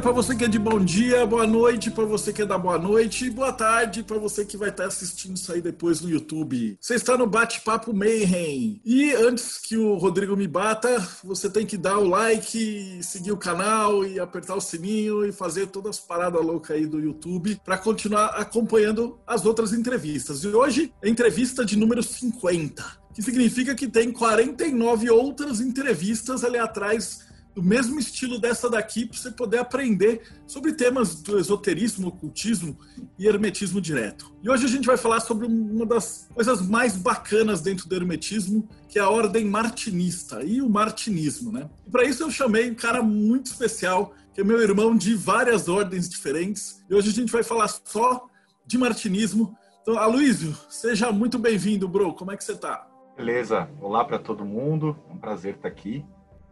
para você que é de bom dia, boa noite para você que é da boa noite e boa tarde para você que vai estar tá assistindo isso aí depois no YouTube. Você está no Bate-Papo Mayhem. E antes que o Rodrigo me bata, você tem que dar o like, seguir o canal e apertar o sininho e fazer todas as paradas loucas aí do YouTube para continuar acompanhando as outras entrevistas. E hoje é entrevista de número 50 que significa que tem 49 outras entrevistas ali atrás do mesmo estilo dessa daqui para você poder aprender sobre temas do esoterismo, ocultismo e hermetismo direto. E hoje a gente vai falar sobre uma das coisas mais bacanas dentro do hermetismo, que é a ordem martinista e o martinismo, né? E para isso eu chamei um cara muito especial, que é meu irmão de várias ordens diferentes. E hoje a gente vai falar só de martinismo. Então, Aloysio, seja muito bem-vindo, bro. Como é que você tá? Beleza. Olá para todo mundo. É um prazer estar aqui.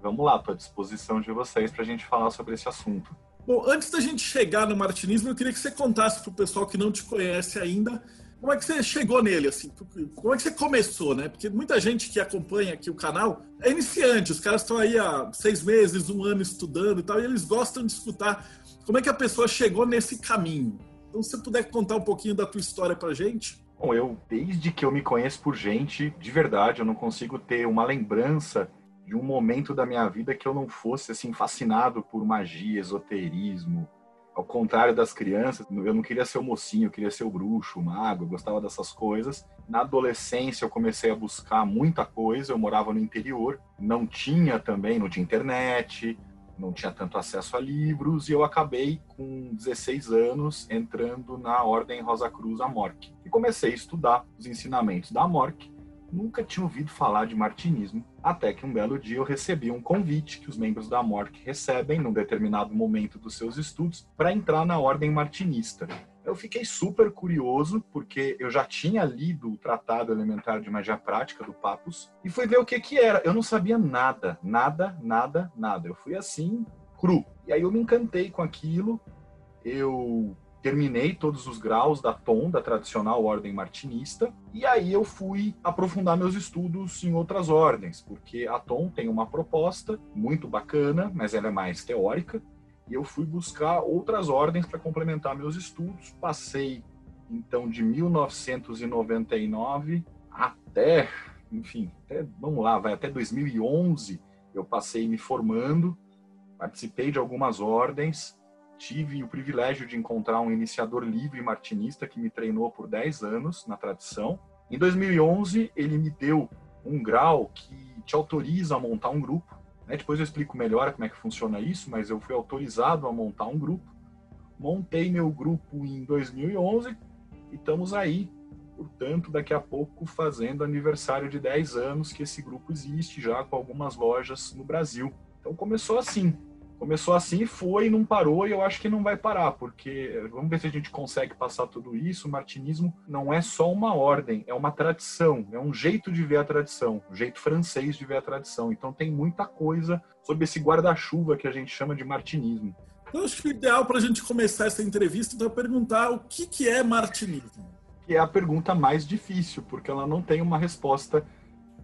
Vamos lá, estou à disposição de vocês para a gente falar sobre esse assunto. Bom, antes da gente chegar no martinismo, eu queria que você contasse para o pessoal que não te conhece ainda como é que você chegou nele, assim? Como é que você começou, né? Porque muita gente que acompanha aqui o canal é iniciante, os caras estão aí há seis meses, um ano estudando e tal, e eles gostam de escutar como é que a pessoa chegou nesse caminho. Então, se você puder contar um pouquinho da tua história pra gente. Bom, eu, desde que eu me conheço por gente, de verdade, eu não consigo ter uma lembrança de um momento da minha vida que eu não fosse assim fascinado por magia, esoterismo. Ao contrário das crianças, eu não queria ser o mocinho, eu queria ser o bruxo, o mago, eu gostava dessas coisas. Na adolescência eu comecei a buscar muita coisa, eu morava no interior, não tinha também, não tinha internet, não tinha tanto acesso a livros e eu acabei com 16 anos entrando na Ordem Rosa Cruz Amorque e comecei a estudar os ensinamentos da Amorque nunca tinha ouvido falar de martinismo, até que um belo dia eu recebi um convite que os membros da MORC recebem num determinado momento dos seus estudos para entrar na ordem martinista. Eu fiquei super curioso, porque eu já tinha lido o Tratado Elementar de Magia Prática do Papus e fui ver o que que era. Eu não sabia nada, nada, nada, nada. Eu fui assim, cru. E aí eu me encantei com aquilo. Eu terminei todos os graus da TOM, da tradicional ordem martinista, e aí eu fui aprofundar meus estudos em outras ordens, porque a TOM tem uma proposta muito bacana, mas ela é mais teórica, e eu fui buscar outras ordens para complementar meus estudos. Passei então de 1999 até, enfim, até, vamos lá, vai até 2011, eu passei me formando, participei de algumas ordens, tive o privilégio de encontrar um iniciador livre martinista que me treinou por 10 anos na tradição. Em 2011, ele me deu um grau que te autoriza a montar um grupo. Né? Depois eu explico melhor como é que funciona isso, mas eu fui autorizado a montar um grupo. Montei meu grupo em 2011 e estamos aí, portanto, daqui a pouco fazendo aniversário de 10 anos que esse grupo existe já com algumas lojas no Brasil. Então começou assim, começou assim, foi não parou, e eu acho que não vai parar, porque vamos ver se a gente consegue passar tudo isso. O martinismo não é só uma ordem, é uma tradição, é um jeito de ver a tradição, um jeito francês de ver a tradição. Então tem muita coisa sobre esse guarda-chuva que a gente chama de martinismo. Eu acho que o ideal para a gente começar essa entrevista é perguntar o que, que é martinismo. Que é a pergunta mais difícil, porque ela não tem uma resposta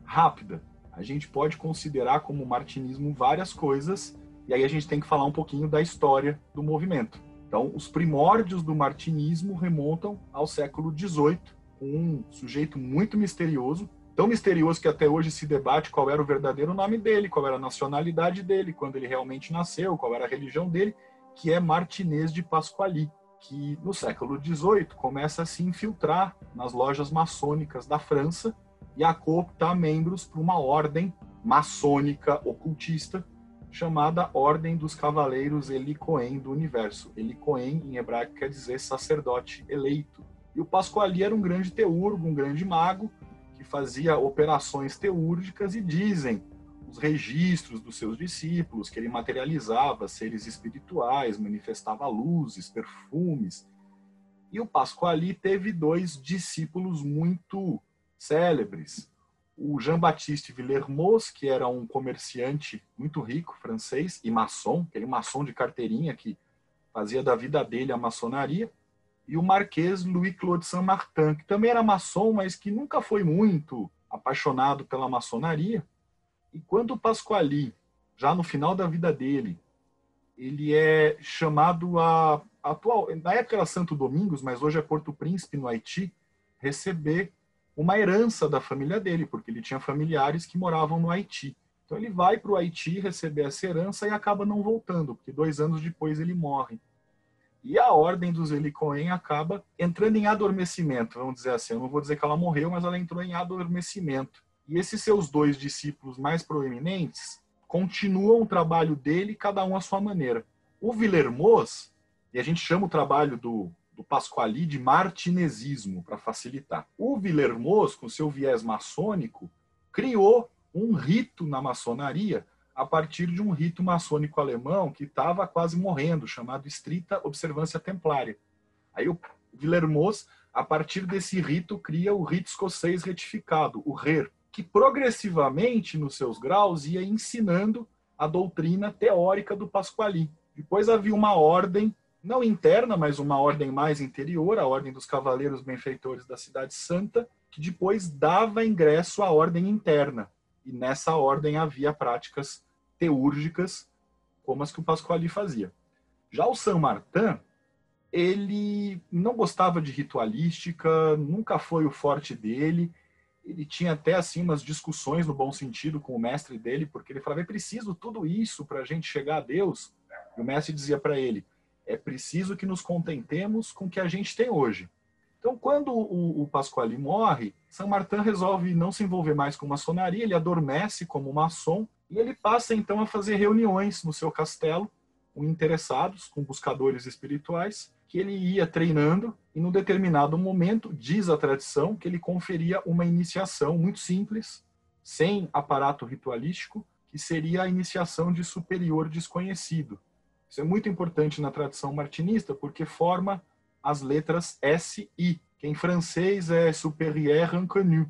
rápida. A gente pode considerar como martinismo várias coisas, e aí a gente tem que falar um pouquinho da história do movimento. Então, os primórdios do martinismo remontam ao século XVIII, com um sujeito muito misterioso, tão misterioso que até hoje se debate qual era o verdadeiro nome dele, qual era a nacionalidade dele, quando ele realmente nasceu, qual era a religião dele, que é Martinez de Pasquali, que no século XVIII começa a se infiltrar nas lojas maçônicas da França e a cooptar membros para uma ordem maçônica ocultista chamada Ordem dos Cavaleiros Elicoen do Universo. Elicoen, em hebraico, quer dizer sacerdote eleito. E o Pasquali era um grande teurgo, um grande mago, que fazia operações teúrgicas e dizem os registros dos seus discípulos que ele materializava seres espirituais, manifestava luzes, perfumes. E o Pasquali teve dois discípulos muito célebres. O Jean-Baptiste Villermoz, que era um comerciante muito rico, francês, e maçom, aquele maçom de carteirinha que fazia da vida dele a maçonaria. E o Marquês Louis-Claude Saint-Martin, que também era maçom, mas que nunca foi muito apaixonado pela maçonaria. E quando Pasquali, já no final da vida dele, ele é chamado a atual, na época era Santo Domingos, mas hoje é Porto Príncipe no Haiti, receber uma herança da família dele, porque ele tinha familiares que moravam no Haiti. Então ele vai para o Haiti receber essa herança e acaba não voltando, porque dois anos depois ele morre. E a ordem dos Elicoen acaba entrando em adormecimento, vamos dizer assim. Eu não vou dizer que ela morreu, mas ela entrou em adormecimento. E esses seus dois discípulos mais proeminentes continuam o trabalho dele, cada um à sua maneira. O Villermoz, e a gente chama o trabalho do, do Pasquali de martinesismo, para facilitar. O Villermoz, com seu viés maçônico, criou um rito na maçonaria a partir de um rito maçônico alemão que estava quase morrendo, chamado estrita observância templária. Aí o Villermoz, a partir desse rito, cria o rito escocês retificado, o RER, que progressivamente, nos seus graus, ia ensinando a doutrina teórica do Pasquali. Depois havia uma ordem, não interna, mas uma ordem mais interior, a Ordem dos Cavaleiros Benfeitores da Cidade Santa, que depois dava ingresso à ordem interna. E nessa ordem havia práticas teúrgicas, como as que o Pasquali fazia. Já o Saint Martin, ele não gostava de ritualística, nunca foi o forte dele, ele tinha até assim umas discussões no bom sentido com o mestre dele, porque ele falava: é preciso tudo isso para a gente chegar a Deus. E o mestre dizia para ele: é preciso que nos contentemos com o que a gente tem hoje. Então, quando o, o Pasquale morre, São Martin resolve não se envolver mais com maçonaria, ele adormece como maçom e ele passa então a fazer reuniões no seu castelo com interessados, com buscadores espirituais, que ele ia treinando e, num determinado momento, diz a tradição que ele conferia uma iniciação muito simples, sem aparato ritualístico, que seria a iniciação de superior desconhecido. Isso é muito importante na tradição martinista, porque forma as letras S I, que em francês é supérieur inconnu.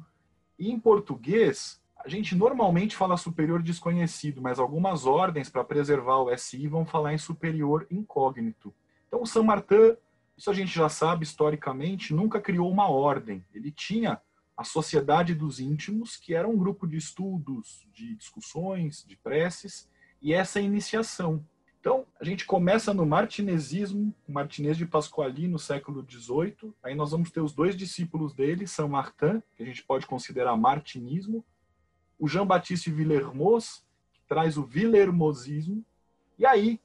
E em português, a gente normalmente fala superior desconhecido, mas algumas ordens para preservar o SI vão falar em superior incógnito. Então, o Saint Martin, isso a gente já sabe historicamente, nunca criou uma ordem. Ele tinha a Sociedade dos Íntimos, que era um grupo de estudos, de discussões, de preces, e essa iniciação. Então, a gente começa no martinesismo, Martinez de Pasquali, no século XVIII. Aí nós vamos ter os dois discípulos dele, Saint Martin, que a gente pode considerar martinismo, o Jean-Baptiste Villermoz, que traz o Villermozismo, e aí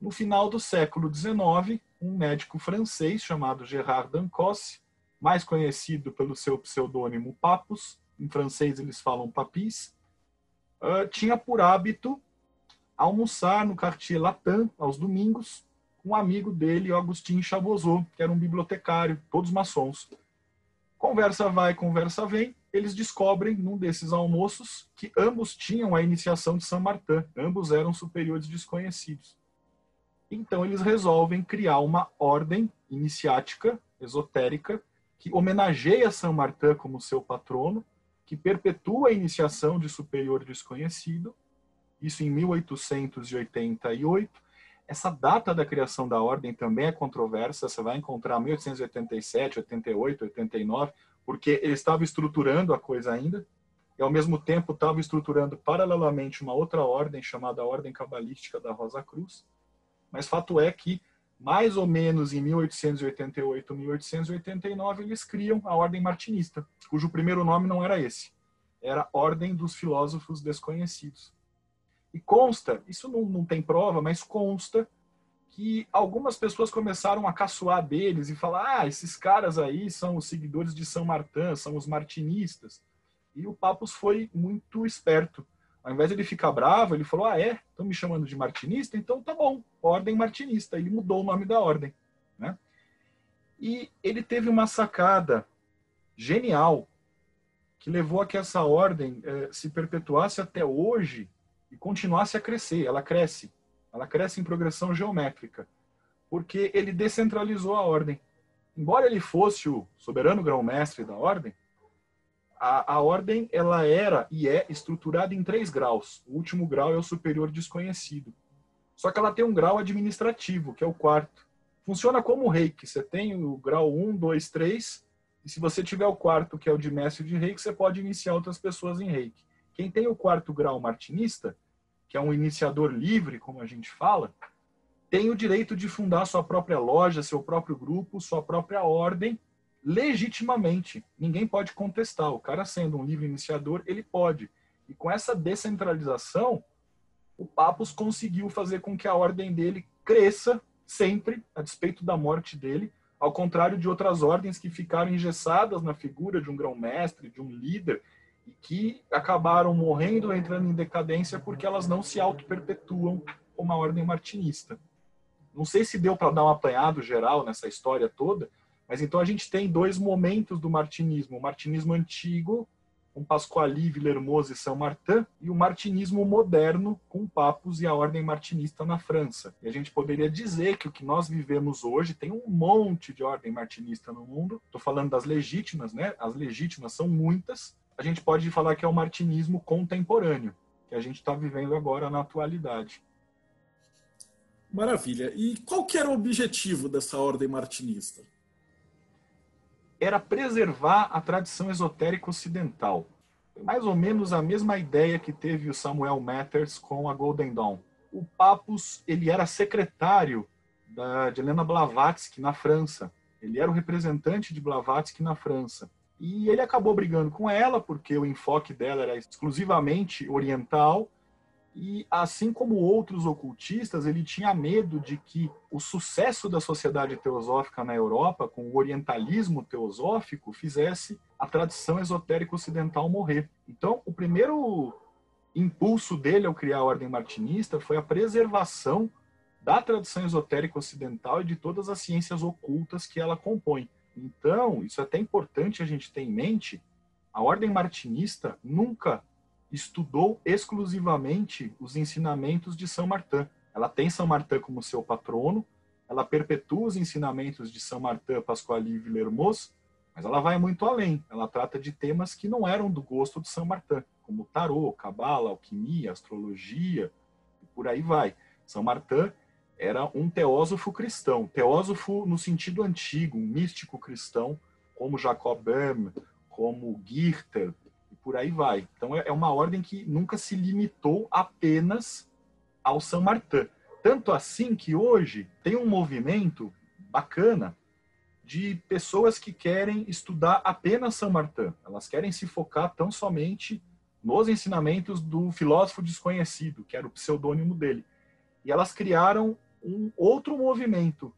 no final do século XIX, um médico francês chamado Gerard Dancosse, mais conhecido pelo seu pseudônimo Papus, em francês eles falam Papis, uh, tinha por hábito almoçar no Quartier Latin aos domingos com um amigo dele, Augustin Chabozot, que era um bibliotecário, todos maçons. Conversa vai, conversa vem, eles descobrem num desses almoços que ambos tinham a iniciação de São Martin, ambos eram superiores desconhecidos. Então eles resolvem criar uma ordem iniciática, esotérica, que homenageia São Martin como seu patrono, que perpetua a iniciação de superior desconhecido, isso em 1888. Essa data da criação da ordem também é controversa, você vai encontrar 1887, 88, 89, porque ele estava estruturando a coisa ainda, e ao mesmo tempo estava estruturando paralelamente uma outra ordem chamada Ordem Cabalística da Rosa Cruz, mas fato é que, mais ou menos em 1888, 1889, eles criam a Ordem Martinista, cujo primeiro nome não era esse. Era Ordem dos Filósofos Desconhecidos. E consta, isso não, não tem prova, mas consta que algumas pessoas começaram a caçoar deles e falar: ah, esses caras aí são os seguidores de São Martin, são os martinistas. E o Papus foi muito esperto ao invés de ele ficar bravo, ele falou: Ah, é? Estão me chamando de martinista? Então tá bom, ordem martinista. Ele mudou o nome da ordem. Né? E ele teve uma sacada genial que levou a que essa ordem eh, se perpetuasse até hoje e continuasse a crescer. Ela cresce. Ela cresce em progressão geométrica. Porque ele descentralizou a ordem. Embora ele fosse o soberano grão-mestre da ordem, A, a ordem ela era e é estruturada em três graus. O último grau é o superior desconhecido. Só que ela tem um grau administrativo, que é o quarto. Funciona como o reiki. Você tem o grau 1, 2, 3, e se você tiver o quarto, que é o de mestre de reiki, você pode iniciar outras pessoas em reiki. Quem tem o quarto grau martinista, que é um iniciador livre, como a gente fala, tem o direito de fundar sua própria loja, seu próprio grupo, sua própria ordem, legitimamente. Ninguém pode contestar. O cara sendo um livre iniciador, ele pode. E com essa descentralização, o Papos conseguiu fazer com que a ordem dele cresça sempre, a despeito da morte dele, ao contrário de outras ordens que ficaram engessadas na figura de um grão-mestre, de um líder, e que acabaram morrendo, entrando em decadência porque elas não se auto-perpetuam como a ordem martinista. Não sei se deu para dar um apanhado geral nessa história toda, mas então a gente tem dois momentos do martinismo: o martinismo antigo, com Pasquali, Villermoz e São Martin, e o martinismo moderno, com Papos e a ordem martinista na França. E a gente poderia dizer que o que nós vivemos hoje tem um monte de ordem martinista no mundo. Estou falando das legítimas, né? As legítimas são muitas. A gente pode falar que é o martinismo contemporâneo, que a gente está vivendo agora na atualidade. Maravilha. E qual que era o objetivo dessa ordem martinista? era preservar a tradição esotérica ocidental. Mais ou menos a mesma ideia que teve o Samuel Matters com a Golden Dawn. O Papus ele era secretário da, de Helena Blavatsky na França. Ele era o representante de Blavatsky na França. E ele acabou brigando com ela, porque o enfoque dela era exclusivamente oriental, e assim como outros ocultistas, ele tinha medo de que o sucesso da sociedade teosófica na Europa, com o orientalismo teosófico, fizesse a tradição esotérica ocidental morrer. Então, o primeiro impulso dele ao criar a ordem martinista foi a preservação da tradição esotérica ocidental e de todas as ciências ocultas que ela compõe. Então, isso é até importante a gente ter em mente, a ordem martinista nunca estudou exclusivamente os ensinamentos de São Martin. Ela tem São Martin como seu patrono, ela perpetua os ensinamentos de São Martin, Pasquale e Villermoz, mas ela vai muito além. Ela trata de temas que não eram do gosto de São Martin, como tarô, cabala, alquimia, astrologia, e por aí vai. São Martin era um teósofo cristão, teósofo no sentido antigo, um místico cristão, como Jacob Böhm, como Girter, por aí vai. Então é, é uma ordem que nunca se limitou apenas ao São Martin. Tanto assim que hoje tem um movimento bacana de pessoas que querem estudar apenas São Martin. Elas querem se focar tão somente nos ensinamentos do filósofo desconhecido, que era o pseudônimo dele. E elas criaram um outro movimento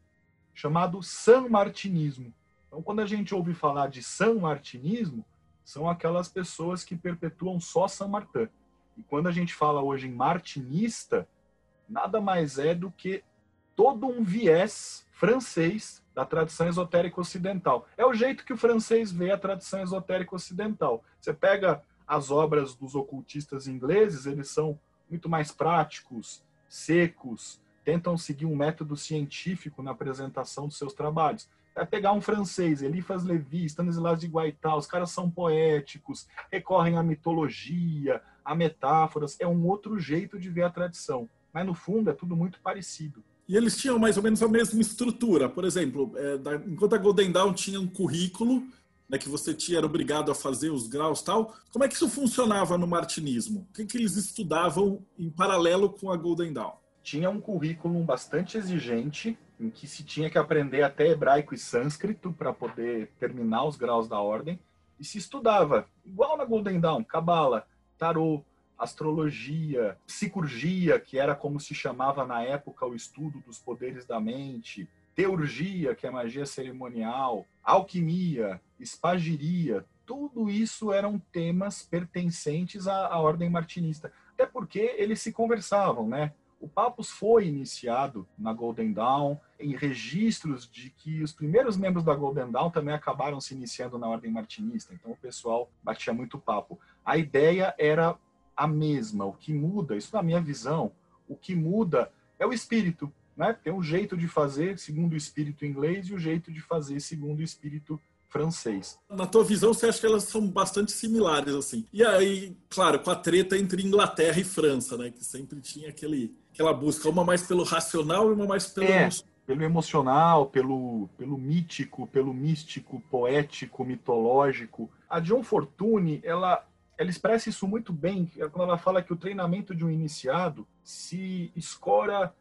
chamado San Martinismo. Então, quando a gente ouve falar de San Martinismo, são aquelas pessoas que perpetuam só São Martin. E quando a gente fala hoje em martinista, nada mais é do que todo um viés francês da tradição esotérica ocidental. É o jeito que o francês vê a tradição esotérica ocidental. Você pega as obras dos ocultistas ingleses, eles são muito mais práticos, secos, tentam seguir um método científico na apresentação dos seus trabalhos é pegar um francês, Eliphas Levi, Stanislas de Guaitá, os caras são poéticos, recorrem à mitologia, a metáforas, é um outro jeito de ver a tradição. Mas no fundo é tudo muito parecido. E eles tinham mais ou menos a mesma estrutura. Por exemplo, é, da, enquanto a Golden Dawn tinha um currículo né, que você tinha, era obrigado a fazer os graus tal, como é que isso funcionava no martinismo? O que, que eles estudavam em paralelo com a Golden Dawn? Tinha um currículo bastante exigente, em que se tinha que aprender até hebraico e sânscrito para poder terminar os graus da ordem, e se estudava, igual na Golden Dawn, cabala, tarô, astrologia, psicurgia, que era como se chamava na época o estudo dos poderes da mente, teurgia, que é magia cerimonial, alquimia, espagiria, tudo isso eram temas pertencentes à, à ordem martinista. Até porque eles se conversavam, né? O Papus foi iniciado na Golden Dawn, em registros de que os primeiros membros da Golden Dawn também acabaram se iniciando na Ordem Martinista, então o pessoal batia muito papo. A ideia era a mesma, o que muda, isso na minha visão, o que muda é o espírito, né? Tem um jeito de fazer segundo o espírito inglês e o jeito de fazer segundo o espírito francês. Na tua visão, você acha que elas são bastante similares, assim? E aí, claro, com a treta entre Inglaterra e França, né? Que sempre tinha aquele, aquela busca, uma mais pelo racional e uma mais pelo... É, pelo emocional, pelo, pelo mítico, pelo místico, poético, mitológico. A John Fortune, ela, ela expressa isso muito bem quando ela fala que o treinamento de um iniciado se escora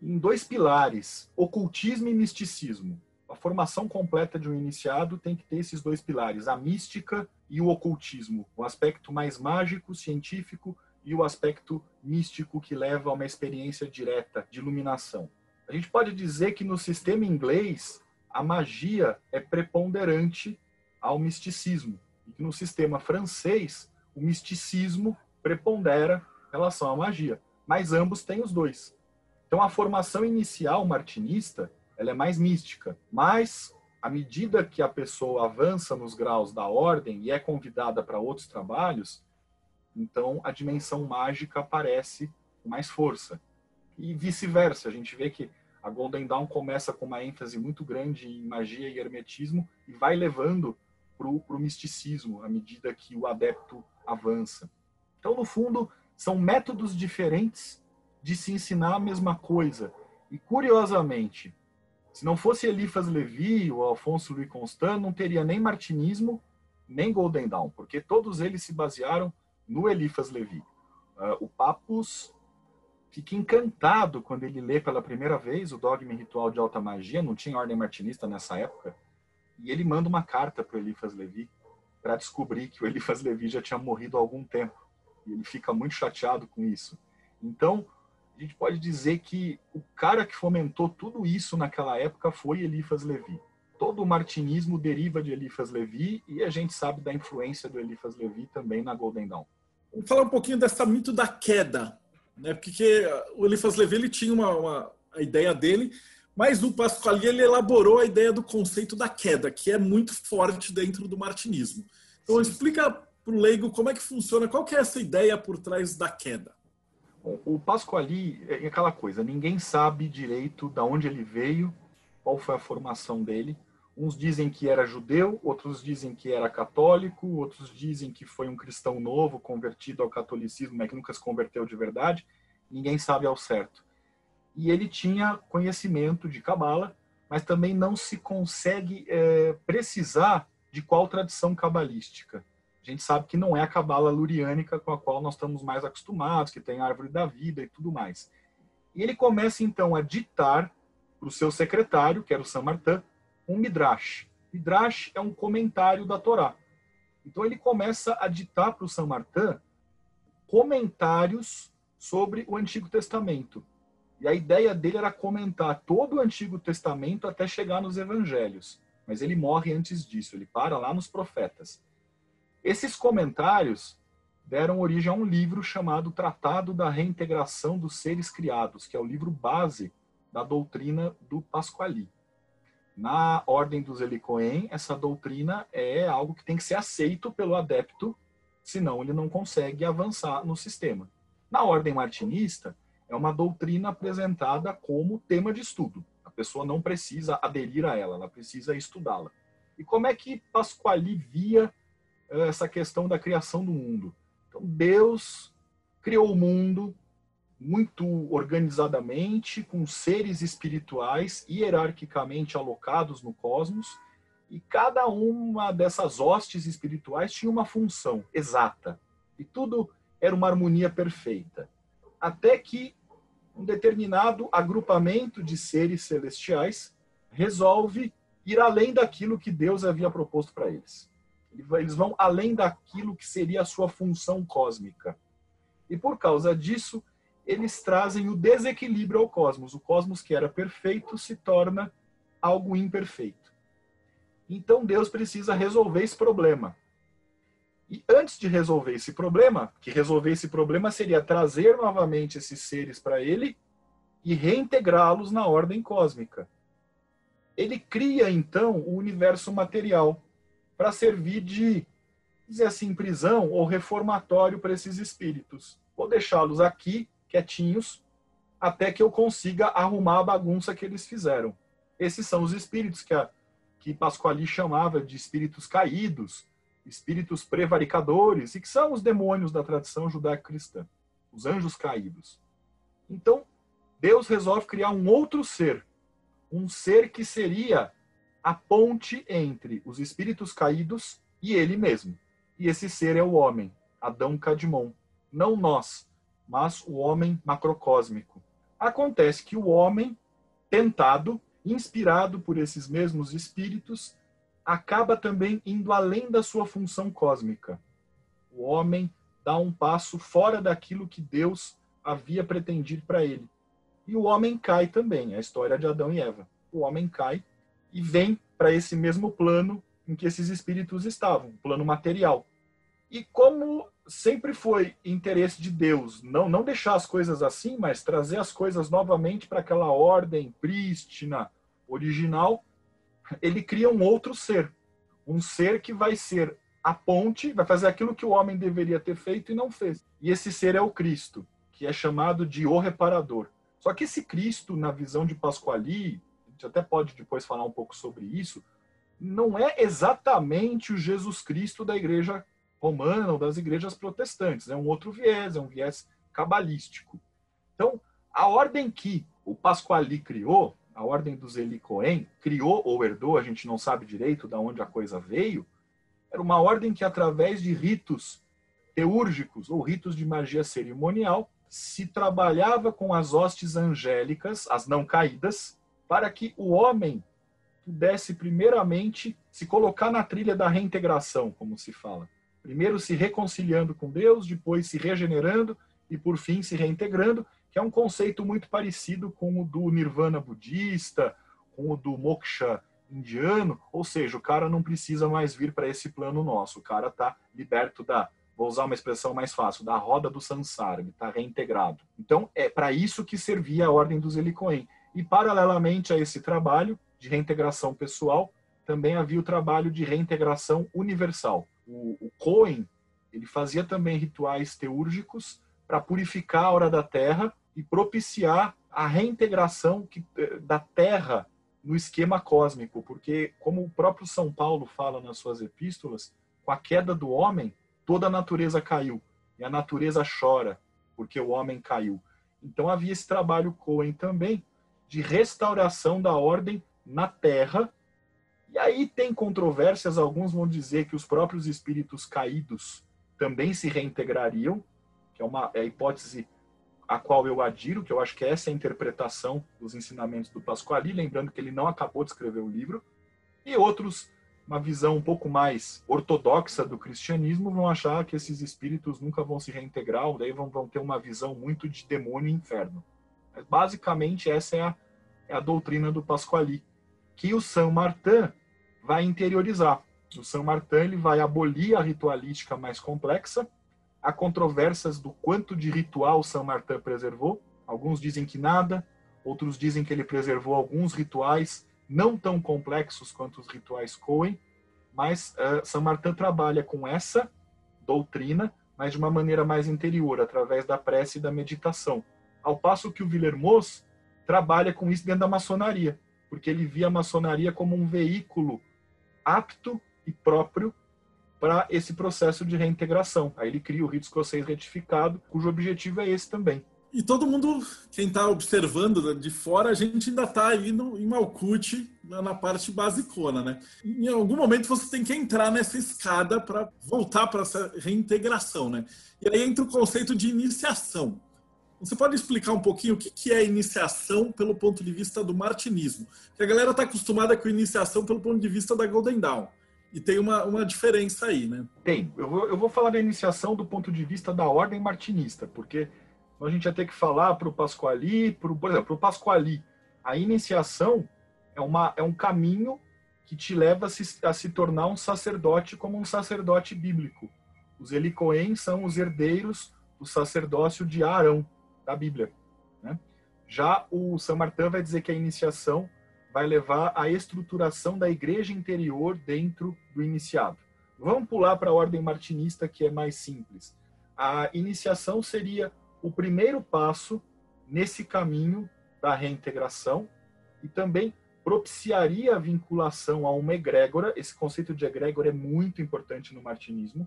em dois pilares, ocultismo e misticismo a formação completa de um iniciado tem que ter esses dois pilares, a mística e o ocultismo, o aspecto mais mágico, científico e o aspecto místico que leva a uma experiência direta de iluminação. A gente pode dizer que no sistema inglês a magia é preponderante ao misticismo e que no sistema francês o misticismo prepondera em relação à magia, mas ambos têm os dois. Então a formação inicial martinista ela é mais mística. Mas, à medida que a pessoa avança nos graus da ordem e é convidada para outros trabalhos, então a dimensão mágica aparece com mais força. E vice-versa, a gente vê que a Golden Dawn começa com uma ênfase muito grande em magia e hermetismo e vai levando para o misticismo à medida que o adepto avança. Então, no fundo, são métodos diferentes de se ensinar a mesma coisa. E, curiosamente, se não fosse Eliphas Levi ou Alfonso Louis Constant, não teria nem martinismo, nem Golden Dawn, porque todos eles se basearam no Eliphas Levi. Uh, o Papus fica encantado quando ele lê pela primeira vez o Dogma Ritual de Alta Magia, não tinha ordem martinista nessa época, e ele manda uma carta para o Eliphas Levi para descobrir que o Eliphas Levi já tinha morrido há algum tempo. E ele fica muito chateado com isso. Então, a gente pode dizer que o cara que fomentou tudo isso naquela época foi Eliphas Levi. Todo o martinismo deriva de Eliphas Levi e a gente sabe da influência do Eliphas Levi também na Golden Dawn. Vamos falar um pouquinho dessa mito da queda, né? Porque o Eliphas Levi ele tinha uma, uma a ideia dele, mas o Pasquali ele elaborou a ideia do conceito da queda, que é muito forte dentro do martinismo. Então Sim. explica para o leigo como é que funciona, qual que é essa ideia por trás da queda. O Pasquali é aquela coisa, ninguém sabe direito de onde ele veio, qual foi a formação dele. Uns dizem que era judeu, outros dizem que era católico, outros dizem que foi um cristão novo, convertido ao catolicismo, mas que nunca se converteu de verdade. Ninguém sabe ao certo. E ele tinha conhecimento de Cabala, mas também não se consegue é, precisar de qual tradição cabalística a gente sabe que não é a cabala luriânica com a qual nós estamos mais acostumados, que tem a árvore da vida e tudo mais. E ele começa então a ditar para o seu secretário, que era o Samartã, um midrash. Midrash é um comentário da Torá. Então ele começa a ditar para o Samartã comentários sobre o Antigo Testamento. E a ideia dele era comentar todo o Antigo Testamento até chegar nos Evangelhos. Mas ele morre antes disso, ele para lá nos profetas. Esses comentários deram origem a um livro chamado Tratado da Reintegração dos Seres Criados, que é o livro base da doutrina do Pasquali. Na ordem dos Helicoen, essa doutrina é algo que tem que ser aceito pelo adepto, senão ele não consegue avançar no sistema. Na ordem martinista, é uma doutrina apresentada como tema de estudo. A pessoa não precisa aderir a ela, ela precisa estudá-la. E como é que Pasquali via essa questão da criação do mundo. Então, Deus criou o mundo muito organizadamente, com seres espirituais hierarquicamente alocados no cosmos, e cada uma dessas hostes espirituais tinha uma função exata. E tudo era uma harmonia perfeita. Até que um determinado agrupamento de seres celestiais resolve ir além daquilo que Deus havia proposto para eles. Eles vão além daquilo que seria a sua função cósmica. E por causa disso, eles trazem o desequilíbrio ao cosmos. O cosmos que era perfeito se torna algo imperfeito. Então Deus precisa resolver esse problema. E antes de resolver esse problema, que resolver esse problema seria trazer novamente esses seres para ele e reintegrá-los na ordem cósmica. Ele cria então o universo material para servir de, dizer assim, prisão ou reformatório para esses espíritos. Vou deixá-los aqui, quietinhos, até que eu consiga arrumar a bagunça que eles fizeram. Esses são os espíritos que, a, que Pasquali chamava de espíritos caídos, espíritos prevaricadores, e que são os demônios da tradição judaico-cristã, os anjos caídos. Então, Deus resolve criar um outro ser, um ser que seria a ponte entre os espíritos caídos e ele mesmo. E esse ser é o homem, Adão Cadmon. Não nós, mas o homem macrocósmico. Acontece que o homem, tentado, inspirado por esses mesmos espíritos, acaba também indo além da sua função cósmica. O homem dá um passo fora daquilo que Deus havia pretendido para ele. E o homem cai também, é a história de Adão e Eva. O homem cai e vem para esse mesmo plano em que esses espíritos estavam, plano material. E como sempre foi interesse de Deus não não deixar as coisas assim, mas trazer as coisas novamente para aquela ordem prístina, original, ele cria um outro ser, um ser que vai ser a ponte, vai fazer aquilo que o homem deveria ter feito e não fez. E esse ser é o Cristo, que é chamado de o reparador. Só que esse Cristo, na visão de Pasquali, gente até pode depois falar um pouco sobre isso, não é exatamente o Jesus Cristo da igreja romana ou das igrejas protestantes. É um outro viés, é um viés cabalístico. Então, a ordem que o Pasquali criou, a ordem dos Eli Cohen, criou ou herdou, a gente não sabe direito de onde a coisa veio, era uma ordem que, através de ritos teúrgicos ou ritos de magia cerimonial, se trabalhava com as hostes angélicas, as não caídas, para que o homem pudesse, primeiramente, se colocar na trilha da reintegração, como se fala. Primeiro se reconciliando com Deus, depois se regenerando e por fim se reintegrando, que é um conceito muito parecido com o do nirvana budista, com o do moksha indiano, ou seja, o cara não precisa mais vir para esse plano nosso, o cara está liberto da, vou usar uma expressão mais fácil, da roda do samsara, ele está reintegrado. Então, é para isso que servia a ordem dos Elicoen. E, paralelamente a esse trabalho de reintegração pessoal, também havia o trabalho de reintegração universal o, o Cohen, ele fazia também rituais teúrgicos para purificar a aura da terra e propiciar a reintegração que, eh, da terra no esquema cósmico, porque, como o próprio São Paulo fala nas suas epístolas, com a queda do homem, toda a natureza caiu e a natureza chora porque o homem caiu. Então havia esse trabalho Cohen também de restauração da ordem na terra e aí tem controvérsias, alguns vão dizer que os próprios espíritos caídos também se reintegrariam, que é uma é a hipótese a qual eu adiro, que eu acho que essa é a interpretação dos ensinamentos do Pasquali, lembrando que ele não acabou de escrever o livro. E outros, uma visão um pouco mais ortodoxa do cristianismo, vão achar que esses espíritos nunca vão se reintegrar, ou daí vão, vão ter uma visão muito de demônio e inferno. Basicamente, essa é a, é a doutrina do Pasquali, que o São Martin vai interiorizar. O São Martin ele vai abolir a ritualística mais complexa. Há controvérsias do quanto de ritual São Martin preservou. Alguns dizem que nada, outros dizem que ele preservou alguns rituais não tão complexos quanto os rituais Cohen, mas uh, São Martin trabalha com essa doutrina, mas de uma maneira mais interior, através da prece e da meditação. Ao passo que o Villermoz trabalha com isso dentro da maçonaria, porque ele via a maçonaria como um veículo apto e próprio para esse processo de reintegração. Aí ele cria o rito escocês retificado, cujo objetivo é esse também. E todo mundo, quem está observando de fora, a gente ainda está aí no, em Malkuth, na parte basicona, né? Em algum momento você tem que entrar nessa escada para voltar para essa reintegração, né? E aí entra o conceito de iniciação. Você pode explicar um pouquinho o que é iniciação pelo ponto de vista do martinismo? Porque a galera está acostumada com iniciação pelo ponto de vista da Golden Dawn. E tem uma, uma diferença aí, né? Tem. Eu vou, eu vou falar da iniciação do ponto de vista da ordem martinista, porque a gente ia ter que falar para o Pasquali, pro, por exemplo, para o Pasquali, a iniciação é, uma, é um caminho que te leva a se, a se tornar um sacerdote como um sacerdote bíblico. Os Elicoen são os herdeiros do sacerdócio de Arão da Bíblia. Né? Já o São Martin vai dizer que a iniciação vai levar à estruturação da igreja interior dentro do iniciado. Vamos pular para a ordem martinista, que é mais simples. A iniciação seria o primeiro passo nesse caminho da reintegração e também propiciaria a vinculação a uma egrégora. Esse conceito de egrégora é muito importante no martinismo,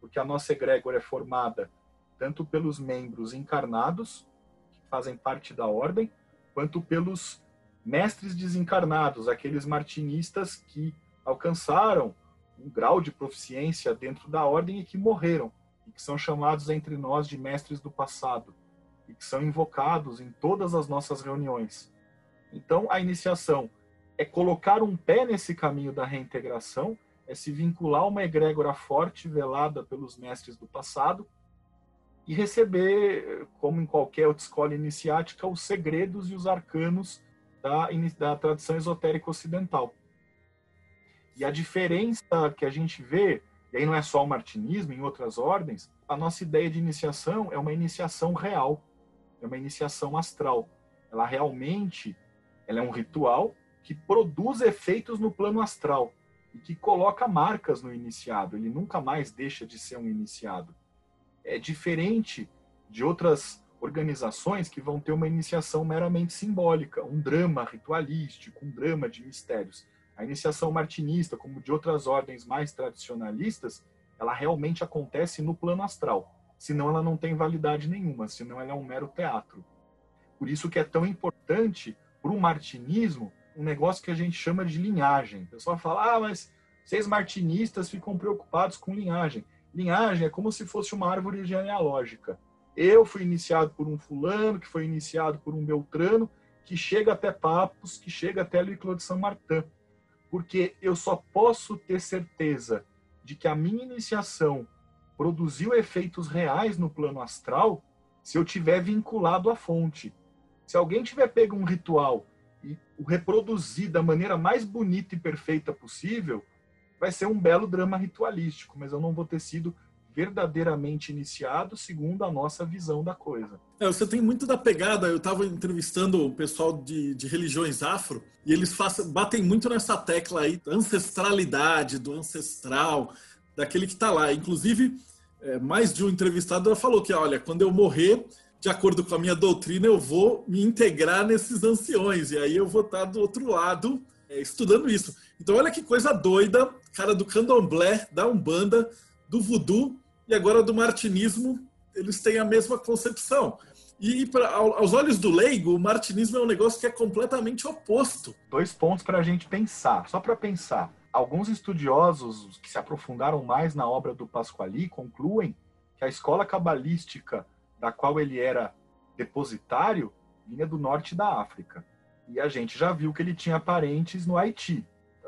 porque a nossa egrégora é formada tanto pelos membros encarnados, que fazem parte da ordem, quanto pelos mestres desencarnados, aqueles martinistas que alcançaram um grau de proficiência dentro da ordem e que morreram, e que são chamados entre nós de mestres do passado, e que são invocados em todas as nossas reuniões. Então, a iniciação é colocar um pé nesse caminho da reintegração, é se vincular a uma egrégora forte velada pelos mestres do passado e receber, como em qualquer outra escola iniciática, os segredos e os arcanos da, da tradição esotérica ocidental. E a diferença que a gente vê, e aí não é só o martinismo, em outras ordens, a nossa ideia de iniciação é uma iniciação real, é uma iniciação astral. Ela realmente ela é um ritual que produz efeitos no plano astral e que coloca marcas no iniciado. Ele nunca mais deixa de ser um iniciado. É diferente de outras organizações que vão ter uma iniciação meramente simbólica, um drama ritualístico, um drama de mistérios. A iniciação martinista, como de outras ordens mais tradicionalistas, ela realmente acontece no plano astral. Senão ela não tem validade nenhuma, senão ela é um mero teatro. Por isso que é tão importante para o martinismo um negócio que a gente chama de linhagem. O pessoal fala, ah, mas vocês martinistas ficam preocupados com linhagem. Linhagem é como se fosse uma árvore genealógica. Eu fui iniciado por um fulano, que foi iniciado por um beltrano, que chega até Papos, que chega até Liclô de São Martin. Porque eu só posso ter certeza de que a minha iniciação produziu efeitos reais no plano astral se eu tiver vinculado à fonte. Se alguém tiver pego um ritual e o reproduzir da maneira mais bonita e perfeita possível, vai ser um belo drama ritualístico, mas eu não vou ter sido verdadeiramente iniciado segundo a nossa visão da coisa. É, você tem muito da pegada. Eu estava entrevistando o pessoal de, de religiões afro e eles façam, batem muito nessa tecla aí da ancestralidade, do ancestral, daquele que está lá. Inclusive, é, mais de um entrevistado falou que, olha, quando eu morrer, de acordo com a minha doutrina, eu vou me integrar nesses anciões, e aí eu vou estar do outro lado é, estudando isso. Então, olha que coisa doida, cara do candomblé, da umbanda, do voodoo e agora do martinismo, eles têm a mesma concepção. E pra, aos olhos do leigo, o martinismo é um negócio que é completamente oposto. Dois pontos para a gente pensar, só para pensar. Alguns estudiosos que se aprofundaram mais na obra do Pasquali concluem que a escola cabalística da qual ele era depositário, vinha do norte da África. E a gente já viu que ele tinha parentes no Haiti.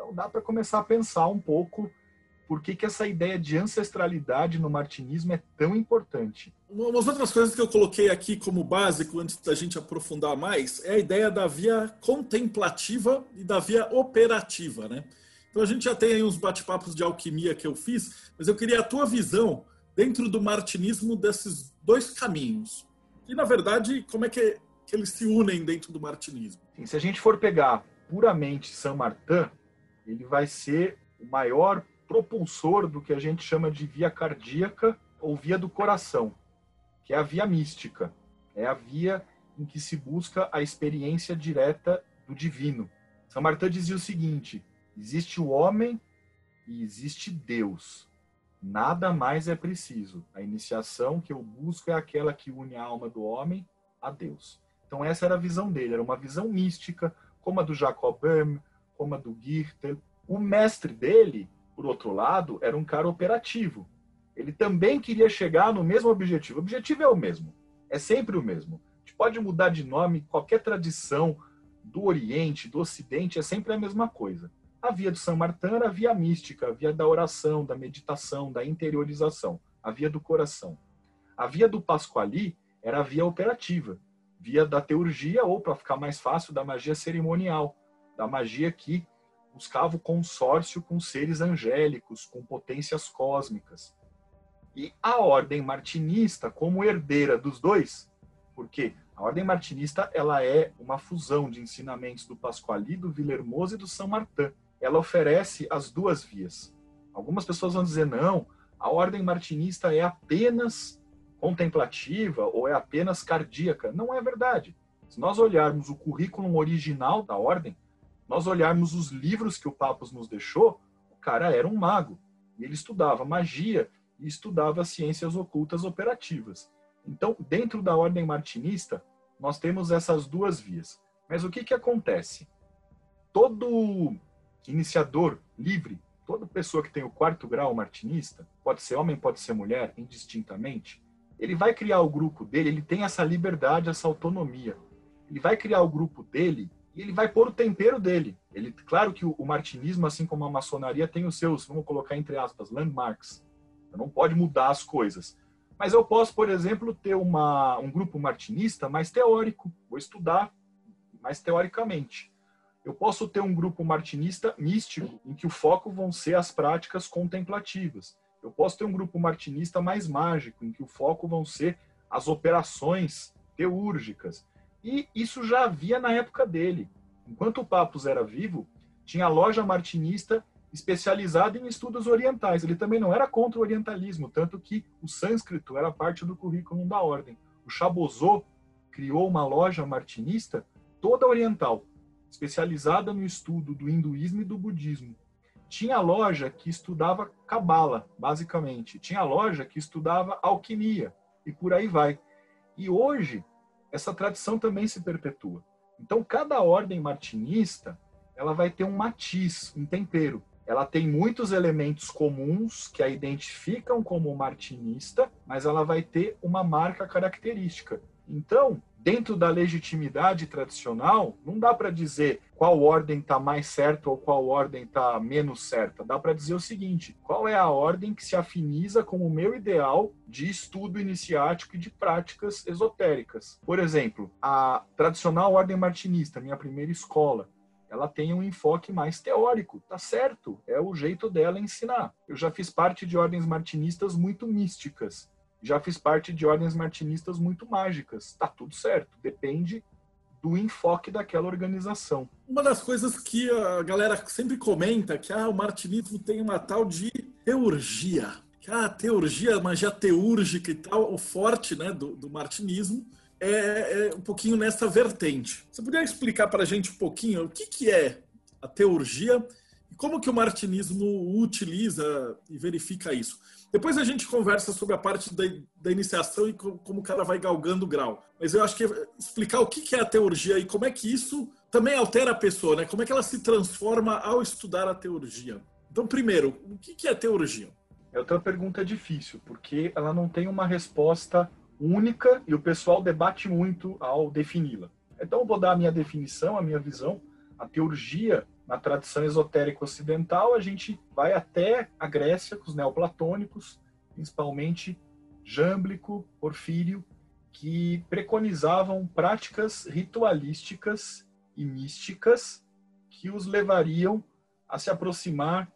Então dá para começar a pensar um pouco por que, que essa ideia de ancestralidade no martinismo é tão importante. Umas outras coisas que eu coloquei aqui como básico, antes da gente aprofundar mais, é a ideia da via contemplativa e da via operativa. Né? Então a gente já tem aí uns bate-papos de alquimia que eu fiz, mas eu queria a tua visão dentro do martinismo desses dois caminhos. E, na verdade, como é que, que eles se unem dentro do martinismo? Sim, se a gente for pegar puramente Saint Martin, ele vai ser o maior propulsor do que a gente chama de via cardíaca ou via do coração, que é a via mística. É a via em que se busca a experiência direta do divino. São Martin dizia o seguinte: existe o homem e existe Deus. Nada mais é preciso. A iniciação que eu busco é aquela que une a alma do homem a Deus. Então essa era a visão dele, era uma visão mística, como a do Jacob Böhm, como a do Goethe. O mestre dele, por outro lado, era um cara operativo. Ele também queria chegar no mesmo objetivo. O objetivo é o mesmo, é sempre o mesmo. A gente pode mudar de nome, qualquer tradição do Oriente, do Ocidente, é sempre a mesma coisa. A via do São Martin era a via mística, a via da oração, da meditação, da interiorização, a via do coração. A via do Pasquali era a via operativa, via da teurgia, ou, para ficar mais fácil, da magia cerimonial, da magia que buscava o consórcio com seres angélicos, com potências cósmicas. E a ordem martinista, como herdeira dos dois, porque a ordem martinista ela é uma fusão de ensinamentos do Pasquali, do Villermoz e do São Martin ela oferece as duas vias. Algumas pessoas vão dizer, não, a ordem martinista é apenas contemplativa ou é apenas cardíaca. Não é verdade. Se nós olharmos o currículo original da ordem, nós olharmos os livros que o Papos nos deixou, o cara era um mago. E ele estudava magia e estudava ciências ocultas operativas. Então, dentro da ordem martinista, nós temos essas duas vias. Mas o que, que acontece? Todo iniciador livre, toda pessoa que tem o quarto grau martinista, pode ser homem, pode ser mulher, indistintamente, ele vai criar o grupo dele, ele tem essa liberdade, essa autonomia. Ele vai criar o grupo dele e ele vai pôr o tempero dele. Ele, claro que o, o martinismo, assim como a maçonaria, tem os seus, vamos colocar entre aspas, landmarks. Não pode mudar as coisas. Mas eu posso, por exemplo, ter uma, um grupo martinista mais teórico, vou estudar mais teoricamente. Eu posso ter um grupo martinista místico, em que o foco vão ser as práticas contemplativas. Eu posso ter um grupo martinista mais mágico, em que o foco vão ser as operações teúrgicas. E isso já havia na época dele. Enquanto o Papus era vivo, tinha loja martinista especializada em estudos orientais. Ele também não era contra o orientalismo, tanto que o sânscrito era parte do currículo da ordem. O Chabozô criou uma loja martinista toda oriental, especializada no estudo do hinduísmo e do budismo. Tinha loja que estudava cabala, basicamente. Tinha loja que estudava alquimia e por aí vai. E hoje essa tradição também se perpetua. Então cada ordem martinista, ela vai ter um matiz, um tempero ela tem muitos elementos comuns que a identificam como martinista, mas ela vai ter uma marca característica. Então, dentro da legitimidade tradicional, não dá para dizer qual ordem está mais certa ou qual ordem está menos certa. Dá para dizer o seguinte: qual é a ordem que se afiniza com o meu ideal de estudo iniciático e de práticas esotéricas? Por exemplo, a tradicional ordem martinista, minha primeira escola, ela tem um enfoque mais teórico, tá certo, é o jeito dela ensinar. Eu já fiz parte de ordens martinistas muito místicas, já fiz parte de ordens martinistas muito mágicas, tá tudo certo, depende do enfoque daquela organização. Uma das coisas que a galera sempre comenta é que ah, o martinismo tem uma tal de teurgia. Ah, teurgia, magia teúrgica e tal, o forte né, do, do martinismo é, é um pouquinho nessa vertente. Você poderia explicar para a gente um pouquinho o que, que é a teurgia e como que o martinismo utiliza e verifica isso? Depois a gente conversa sobre a parte da, da iniciação e como o cara vai galgando o grau. Mas eu acho que explicar o que, é a teurgia e como é que isso também altera a pessoa, né? Como é que ela se transforma ao estudar a teurgia. Então, primeiro, o que, que é teurgia? É outra pergunta difícil, porque ela não tem uma resposta única e o pessoal debate muito ao defini-la. Então, eu vou dar a minha definição, a minha visão. A teurgia, na tradição esotérica ocidental, a gente vai até a Grécia, com os neoplatônicos, principalmente Jâmblico, Porfírio, que preconizavam práticas ritualísticas e místicas que os levariam a se aproximar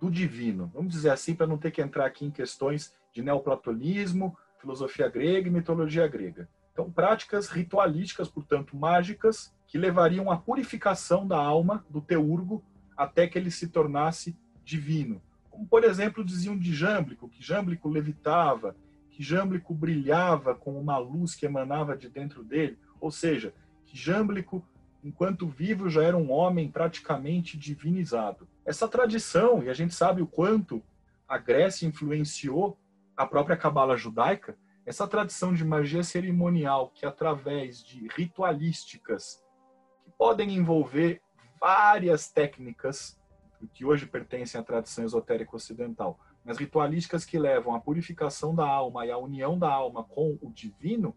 do divino. Vamos dizer assim, para não ter que entrar aqui em questões de neoplatonismo, filosofia grega e mitologia grega. Então, práticas ritualísticas, portanto, mágicas, que levariam à purificação da alma do teurgo até que ele se tornasse divino. Como, por exemplo, diziam de Jâmblico, que Jâmblico levitava, que Jâmblico brilhava com uma luz que emanava de dentro dele, ou seja, que Jâmblico, enquanto vivo, já era um homem praticamente divinizado. Essa tradição, e a gente sabe o quanto a Grécia influenciou a própria cabala judaica, essa tradição de magia cerimonial que através de ritualísticas podem envolver várias técnicas que hoje pertencem à tradição esotérica ocidental, mas ritualísticas que levam à purificação da alma e à união da alma com o divino,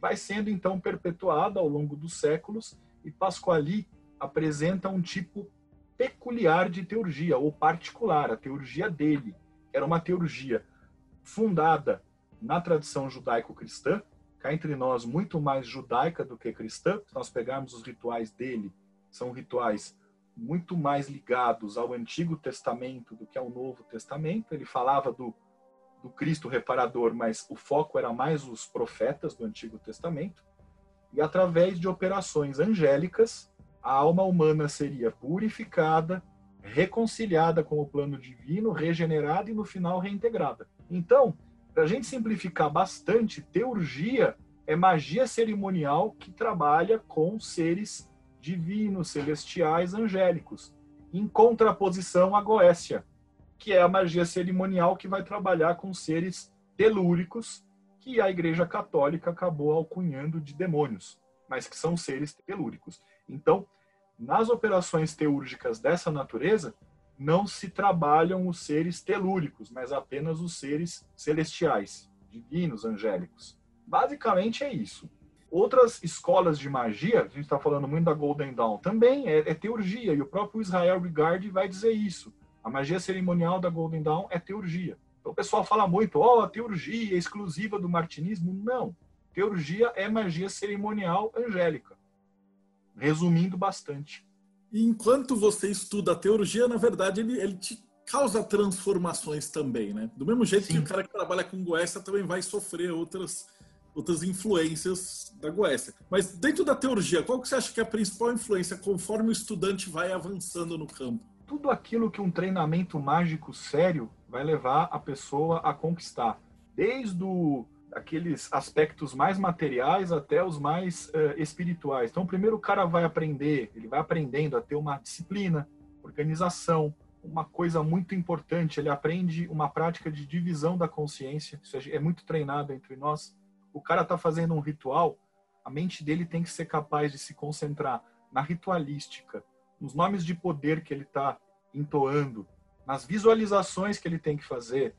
vai sendo então perpetuada ao longo dos séculos e Pasquali apresenta um tipo peculiar de teurgia ou particular, a teurgia dele. Era uma teurgia fundada na tradição judaico-cristã, cá entre nós muito mais judaica do que cristã. Se nós pegarmos os rituais dele, são rituais muito mais ligados ao Antigo Testamento do que ao Novo Testamento. Ele falava do, do Cristo reparador, mas o foco era mais os profetas do Antigo Testamento. E através de operações angélicas, a alma humana seria purificada, reconciliada com o plano divino, regenerada e no final reintegrada. Então, para a gente simplificar bastante, teurgia é magia cerimonial que trabalha com seres divinos, celestiais, angélicos, em contraposição à Goécia, que é a magia cerimonial que vai trabalhar com seres telúricos, que a Igreja Católica acabou alcunhando de demônios, mas que são seres telúricos. Então, nas operações teúrgicas dessa natureza, não se trabalham os seres telúricos, mas apenas os seres celestiais, divinos, angélicos. Basicamente é isso. Outras escolas de magia, a gente está falando muito da Golden Dawn, também é, é, teurgia, e o próprio Israel Regard vai dizer isso. A magia cerimonial da Golden Dawn é teurgia. Então o pessoal fala muito, ó, oh, a teurgia é exclusiva do martinismo. Não. Teurgia é magia cerimonial angélica. Resumindo bastante. E enquanto você estuda a teurgia, na verdade, ele, ele te causa transformações também, né? Do mesmo jeito Sim. que o cara que trabalha com Goécia também vai sofrer outras outras influências da Goécia. Mas dentro da teurgia, qual que você acha que é a principal influência conforme o estudante vai avançando no campo? Tudo aquilo que um treinamento mágico sério vai levar a pessoa a conquistar, desde o, aqueles aspectos mais materiais até os mais uh, espirituais. Então, primeiro o cara vai aprender, ele vai aprendendo a ter uma disciplina, organização, uma coisa muito importante, ele aprende uma prática de divisão da consciência, isso é muito treinado entre nós o cara está fazendo um ritual, a mente dele tem que ser capaz de se concentrar na ritualística, nos nomes de poder que ele está entoando, nas visualizações que ele tem que fazer,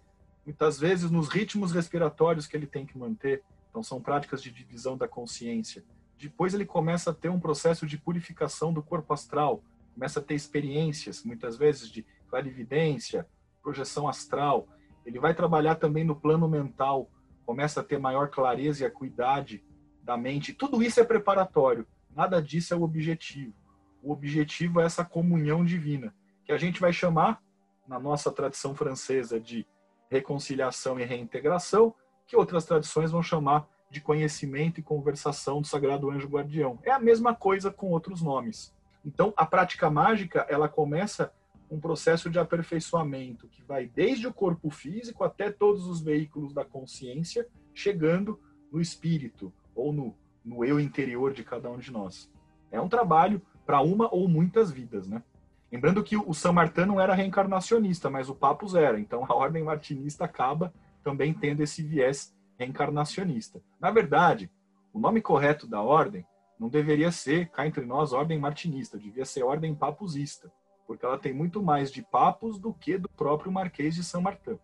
muitas vezes nos ritmos respiratórios que ele tem que manter. Então, são práticas de divisão da consciência. Depois, ele começa a ter um processo de purificação do corpo astral, começa a ter experiências, muitas vezes, de clarividência, projeção astral. Ele vai trabalhar também no plano mental, começa a ter maior clareza e acuidade da mente. Tudo isso é preparatório, nada disso é o objetivo. O objetivo é essa comunhão divina, que a gente vai chamar, na nossa tradição francesa, de reconciliação e reintegração, que outras tradições vão chamar de conhecimento e conversação do Sagrado Anjo Guardião. É a mesma coisa com outros nomes. Então, a prática mágica, ela começa um processo de aperfeiçoamento que vai desde o corpo físico até todos os veículos da consciência, chegando no espírito ou no, no eu interior de cada um de nós. É um trabalho para uma ou muitas vidas, né? Lembrando que o São Martin não era reencarnacionista, mas o Papus era. Então a ordem martinista acaba também tendo esse viés reencarnacionista. Na verdade, o nome correto da ordem não deveria ser, cá entre nós, ordem martinista, devia ser ordem papusista porque ela tem muito mais de papos do que do próprio Marquês de São Martin.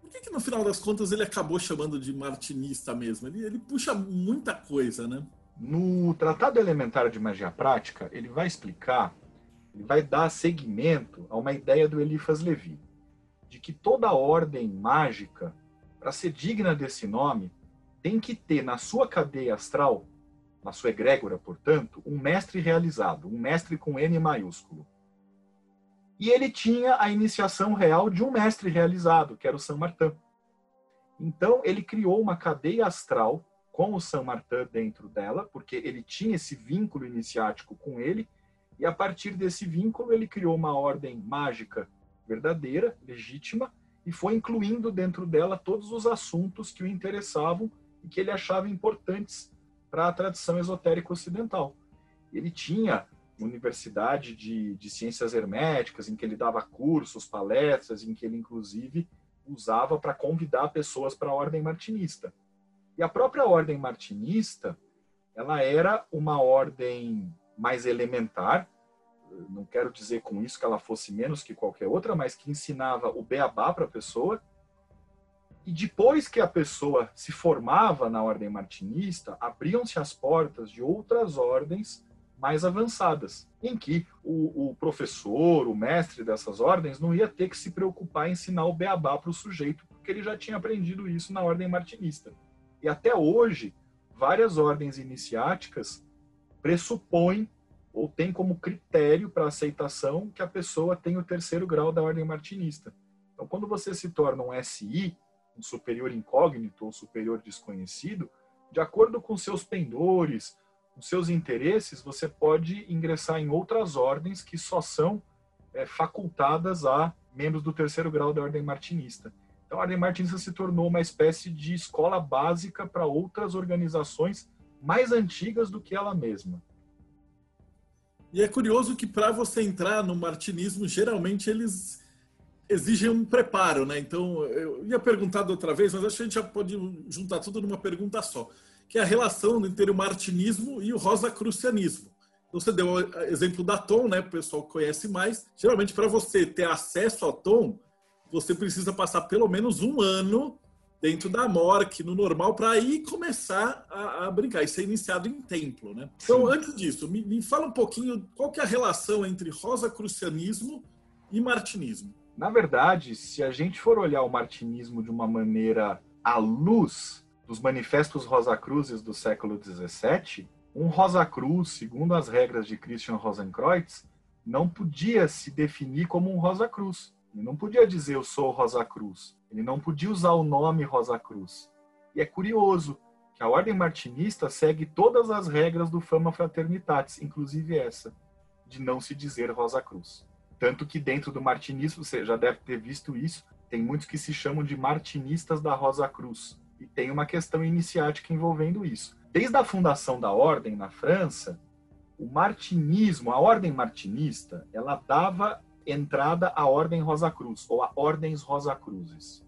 Por que, que no final das contas ele acabou chamando de martinista mesmo? Ele, ele puxa muita coisa, né? No Tratado Elementar de Magia Prática, ele vai explicar, ele vai dar seguimento a uma ideia do Eliphas Levi, de que toda ordem mágica, para ser digna desse nome, tem que ter na sua cadeia astral, na sua egrégora, portanto, um mestre realizado, um mestre com N maiúsculo. E ele tinha a iniciação real de um mestre realizado, que era o Saint Martin. Então, ele criou uma cadeia astral com o Saint Martin dentro dela, porque ele tinha esse vínculo iniciático com ele, e a partir desse vínculo ele criou uma ordem mágica verdadeira, legítima, e foi incluindo dentro dela todos os assuntos que o interessavam e que ele achava importantes para a tradição esotérica ocidental. Ele tinha universidade de, de ciências herméticas, em que ele dava cursos, palestras, em que ele, inclusive, usava para convidar pessoas para a ordem martinista. E a própria ordem martinista, ela era uma ordem mais elementar, não quero dizer com isso que ela fosse menos que qualquer outra, mas que ensinava o beabá para a pessoa. E depois que a pessoa se formava na ordem martinista, abriam-se as portas de outras ordens mais avançadas, em que o, o, professor, o mestre dessas ordens, não ia ter que se preocupar em ensinar o beabá para o sujeito, porque ele já tinha aprendido isso na ordem martinista. E até hoje, várias ordens iniciáticas pressupõem ou têm como critério para aceitação que a pessoa tem o terceiro grau da ordem martinista. Então, quando você se torna um SI, um superior incógnito ou superior desconhecido, de acordo com seus pendores, os seus interesses, você pode ingressar em outras ordens que só são é, facultadas a membros do terceiro grau da ordem martinista. Então, a ordem martinista se tornou uma espécie de escola básica para outras organizações mais antigas do que ela mesma. E é curioso que para você entrar no martinismo, geralmente eles exigem um preparo, né? Então, eu ia perguntar da outra vez, mas acho que a gente já pode juntar tudo numa pergunta só, que é a relação entre o martinismo e o rosacrucianismo. Então, você deu o exemplo da Tom, né? O pessoal conhece mais. Geralmente, para você ter acesso ao Tom, você precisa passar pelo menos um ano dentro da MORC, no normal, para aí começar a, a, brincar e ser iniciado em templo, né? Então, antes disso, me, me, fala um pouquinho qual que é a relação entre rosacrucianismo e martinismo. Na verdade, se a gente for olhar o martinismo de uma maneira à luz dos manifestos Rosacruzes do século XVII, um Rosacruz, segundo as regras de Christian Rosenkreuz, não podia se definir como um Rosacruz. Ele não podia dizer eu sou Rosa Cruz. Ele não podia usar o nome Rosa Cruz. E é curioso que a ordem martinista segue todas as regras do Fama Fraternitatis, inclusive essa, de não se dizer Rosa Cruz. Tanto que dentro do martinismo, você já deve ter visto isso, tem muitos que se chamam de martinistas da Rosa Cruz. E tem uma questão iniciática envolvendo isso. Desde a fundação da ordem na França, o martinismo, a ordem martinista, ela dava entrada à Ordem Rosa Cruz, ou a Ordens Rosa Cruzes.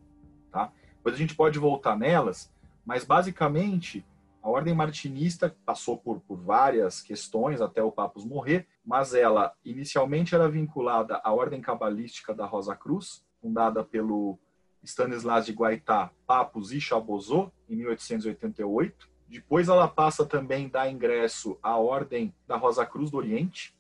Tá? Depois a gente pode voltar nelas, mas basicamente a Ordem Martinista passou por, por várias questões até o Papus morrer, mas ela inicialmente era vinculada à Ordem Cabalística da Rosa Cruz, fundada pelo Stanislas de Guaitá, Papus e Chabozot, em 1888. Depois ela passa também dar ingresso à Ordem da Rosa Cruz do Oriente,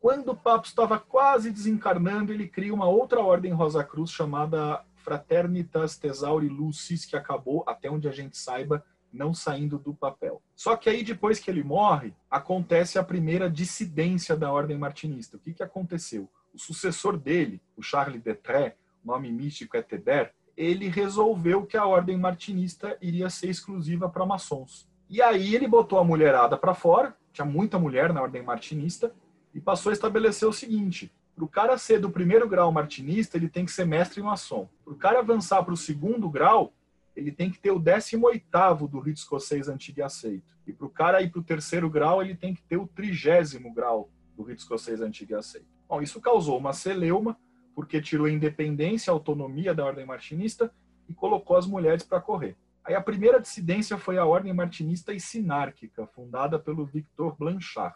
quando o Papa estava quase desencarnando, ele cria uma outra ordem Rosa Cruz chamada Fraternitas Thesauri Lucis, que acabou, até onde a gente saiba, não saindo do papel. Só que aí, depois que ele morre, acontece a primeira dissidência da ordem martinista. O que, que aconteceu? O sucessor dele, o Charles Detré, nome místico é Teber, ele resolveu que a ordem martinista iria ser exclusiva para maçons. E aí ele botou a mulherada para fora, tinha muita mulher na ordem martinista, e passou a estabelecer o seguinte: para o cara ser do primeiro grau martinista, ele tem que ser mestre maçom. Para o cara avançar para o segundo grau, ele tem que ter o 18 do rito escocês antigo e aceito. E para o cara ir para o terceiro grau, ele tem que ter o trigésimo grau do rito escocês antigo e aceito. Bom, isso causou uma celeuma, porque tirou a independência, a autonomia da ordem martinista e colocou as mulheres para correr. Aí a primeira dissidência foi a ordem martinista e sinárquica, fundada pelo Victor Blanchard.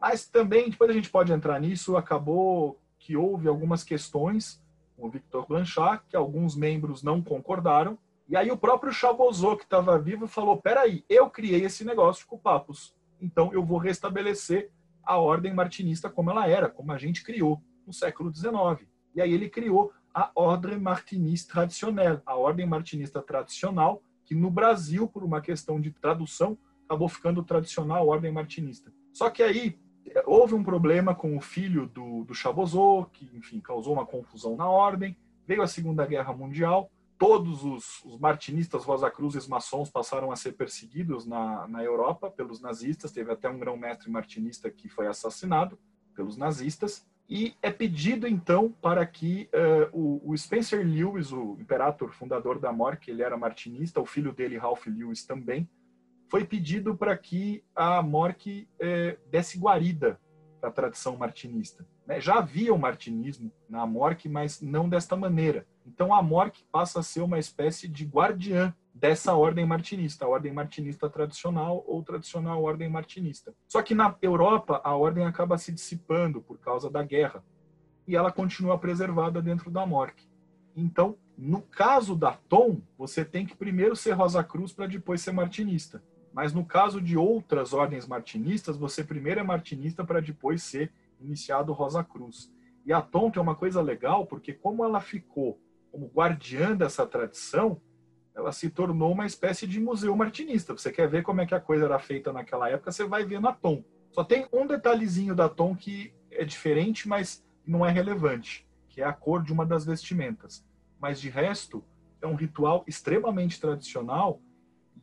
Mas também, depois a gente pode entrar nisso, acabou que houve algumas questões com o Victor Blanchard, que alguns membros não concordaram. E aí o próprio Chabozot, que estava vivo, falou, peraí, eu criei esse negócio com o Papos, então eu vou restabelecer a ordem martinista como ela era, como a gente criou no século XIX. E aí ele criou a Ordem Martiniste Traditionnelle, a ordem martinista tradicional, que no Brasil, por uma questão de tradução, acabou ficando tradicional Ordem Martinista. Só que aí houve um problema com o filho do, do Chabozot, que, enfim, causou uma confusão na ordem. Veio a Segunda Guerra Mundial, todos os, os martinistas Rosacruzes maçons passaram a ser perseguidos na, na Europa pelos nazistas. Teve até um grão-mestre martinista que foi assassinado pelos nazistas. E é pedido, então, para que uh, o, Spencer Lewis, o imperator fundador da MOR, que ele era martinista, o filho dele, Ralph Lewis, também, foi pedido para que a Morque é, desse guarida para a tradição martinista. Né? Já havia o martinismo na Morque, mas não desta maneira. Então a Morque passa a ser uma espécie de guardiã dessa ordem martinista, a ordem martinista tradicional ou tradicional ordem martinista. Só que na Europa a ordem acaba se dissipando por causa da guerra e ela continua preservada dentro da Morque. Então, no caso da Tom, você tem que primeiro ser Rosa Cruz para depois ser martinista. Mas no caso de outras ordens martinistas, você primeiro é martinista para depois ser iniciado Rosa Cruz. E a Tonto é uma coisa legal, porque como ela ficou como guardiã dessa tradição, ela se tornou uma espécie de museu martinista. Você quer ver como é que a coisa era feita naquela época, você vai ver na Tom. Só tem um detalhezinho da Tom que é diferente, mas não é relevante, que é a cor de uma das vestimentas. Mas de resto, é um ritual extremamente tradicional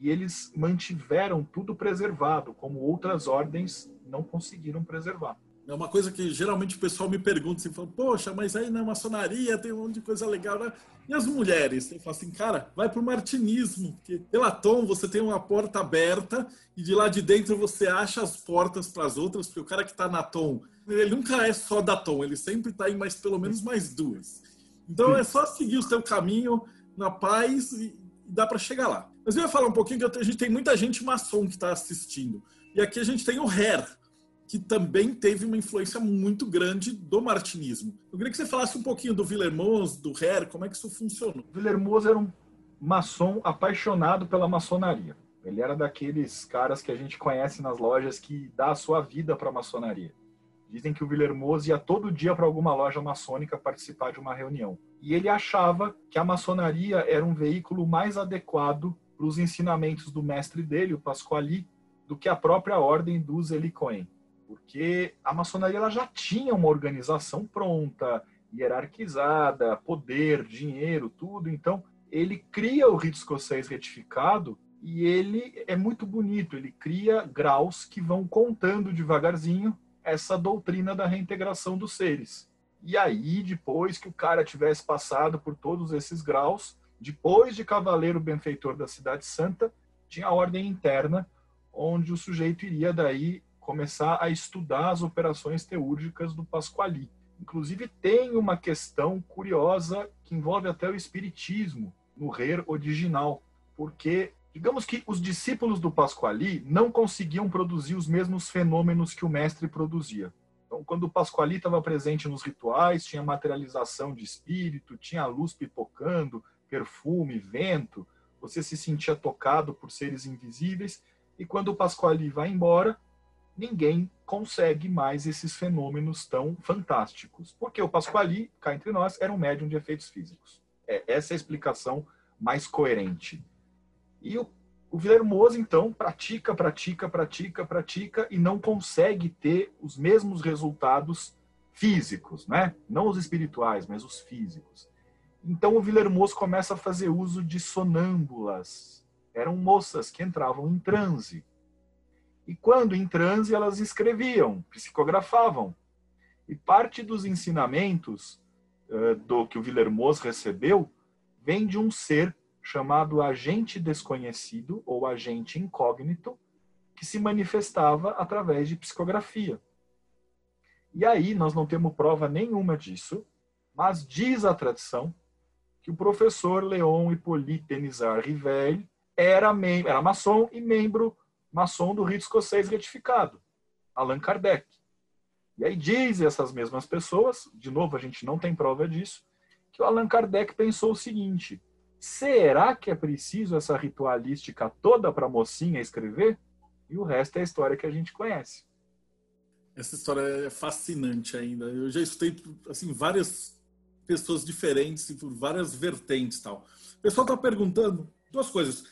e eles mantiveram tudo preservado, como outras ordens não conseguiram preservar. É uma coisa que geralmente o pessoal me pergunta, assim, fala, poxa, mas aí na maçonaria tem um monte de coisa legal, né? E as mulheres? Eu falo assim, cara, vai pro martinismo, porque pela Tom você tem uma porta aberta e de lá de dentro você acha as portas para as outras, porque o cara que está na Tom, ele nunca é só da Tom, ele sempre está em mais pelo menos mais duas. Então é só seguir o seu caminho na paz e dá para chegar lá. Mas eu ia falar um pouquinho que a gente tem muita gente maçom que está assistindo. E aqui a gente tem o Her, que também teve uma influência muito grande do martinismo. Eu queria que você falasse um pouquinho do Villermoz, do Her, como é que isso funcionou. Villermoz era um maçom apaixonado pela maçonaria. Ele era daqueles caras que a gente conhece nas lojas que dá a sua vida para a maçonaria. Dizem que o Villermoz ia todo dia para alguma loja maçônica participar de uma reunião. E ele achava que a maçonaria era um veículo mais adequado para os ensinamentos do mestre dele, o Pasquali, do que a própria ordem dos Helicoen porque a maçonaria ela já tinha uma organização pronta, hierarquizada, poder, dinheiro, tudo. Então, ele cria o rito escocês retificado e ele é muito bonito. Ele cria graus que vão contando devagarzinho essa doutrina da reintegração dos seres. E aí, depois que o cara tivesse passado por todos esses graus, depois de cavaleiro benfeitor da cidade santa, tinha a ordem interna, onde o sujeito iria daí começar a estudar as operações teúrgicas do Pasquali. Inclusive, tem uma questão curiosa que envolve até o espiritismo no Rer original, porque digamos que os discípulos do Pasquali não conseguiam produzir os mesmos fenômenos que o mestre produzia. Então, quando o Pasquali estava presente nos rituais, tinha materialização de espírito, tinha luz pipocando, perfume, vento, você se sentia tocado por seres invisíveis, e quando o Pasquali vai embora, ninguém consegue mais esses fenômenos tão fantásticos. Porque o Pasquali, cá entre nós, era um médium de efeitos físicos. É, essa é a explicação mais coerente. E o, o então, pratica, pratica, pratica, pratica e não consegue ter os mesmos resultados físicos, né? Não os espirituais, mas os físicos. Então o Villermoz começa a fazer uso de sonâmbulas. Eram moças que entravam em transe e quando em transe, elas escreviam, psicografavam. E parte dos ensinamentos uh, do que o Villermoz recebeu vem de um ser chamado agente desconhecido ou agente incógnito, que se manifestava através de psicografia. E aí nós não temos prova nenhuma disso, mas diz a tradição que o professor Leon Hippolyte Denisard Rivel era, era maçom e membro maçom do rito escocês retificado, Allan Kardec. E aí dizem essas mesmas pessoas, de novo a gente não tem prova disso, que o Allan Kardec pensou o seguinte: será que é preciso essa ritualística toda para a mocinha escrever? E o resto é a história que a gente conhece. Essa história é fascinante ainda. Eu já estudei assim várias pessoas diferentes e por várias vertentes tal. O pessoal está perguntando duas coisas.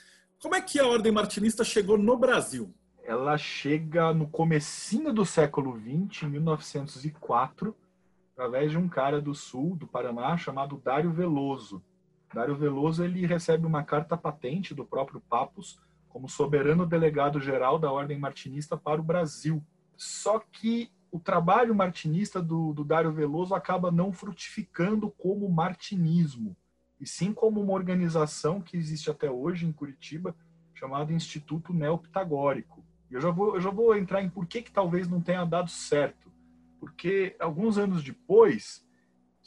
Como é que a ordem martinista chegou no Brasil? Ela chega no comecinho do século XX, em 1904, através de um cara do sul, do Paraná, chamado Dário Veloso. Dário Veloso ele recebe uma carta patente do próprio Papus como soberano delegado geral da ordem martinista para o Brasil. Só que o trabalho martinista do, do Dário Veloso acaba não frutificando como martinismo e sim como uma organização que existe até hoje em Curitiba, chamada Instituto Neopitagórico. E eu já vou, eu já vou entrar em por que, que talvez não tenha dado certo. Porque alguns anos depois,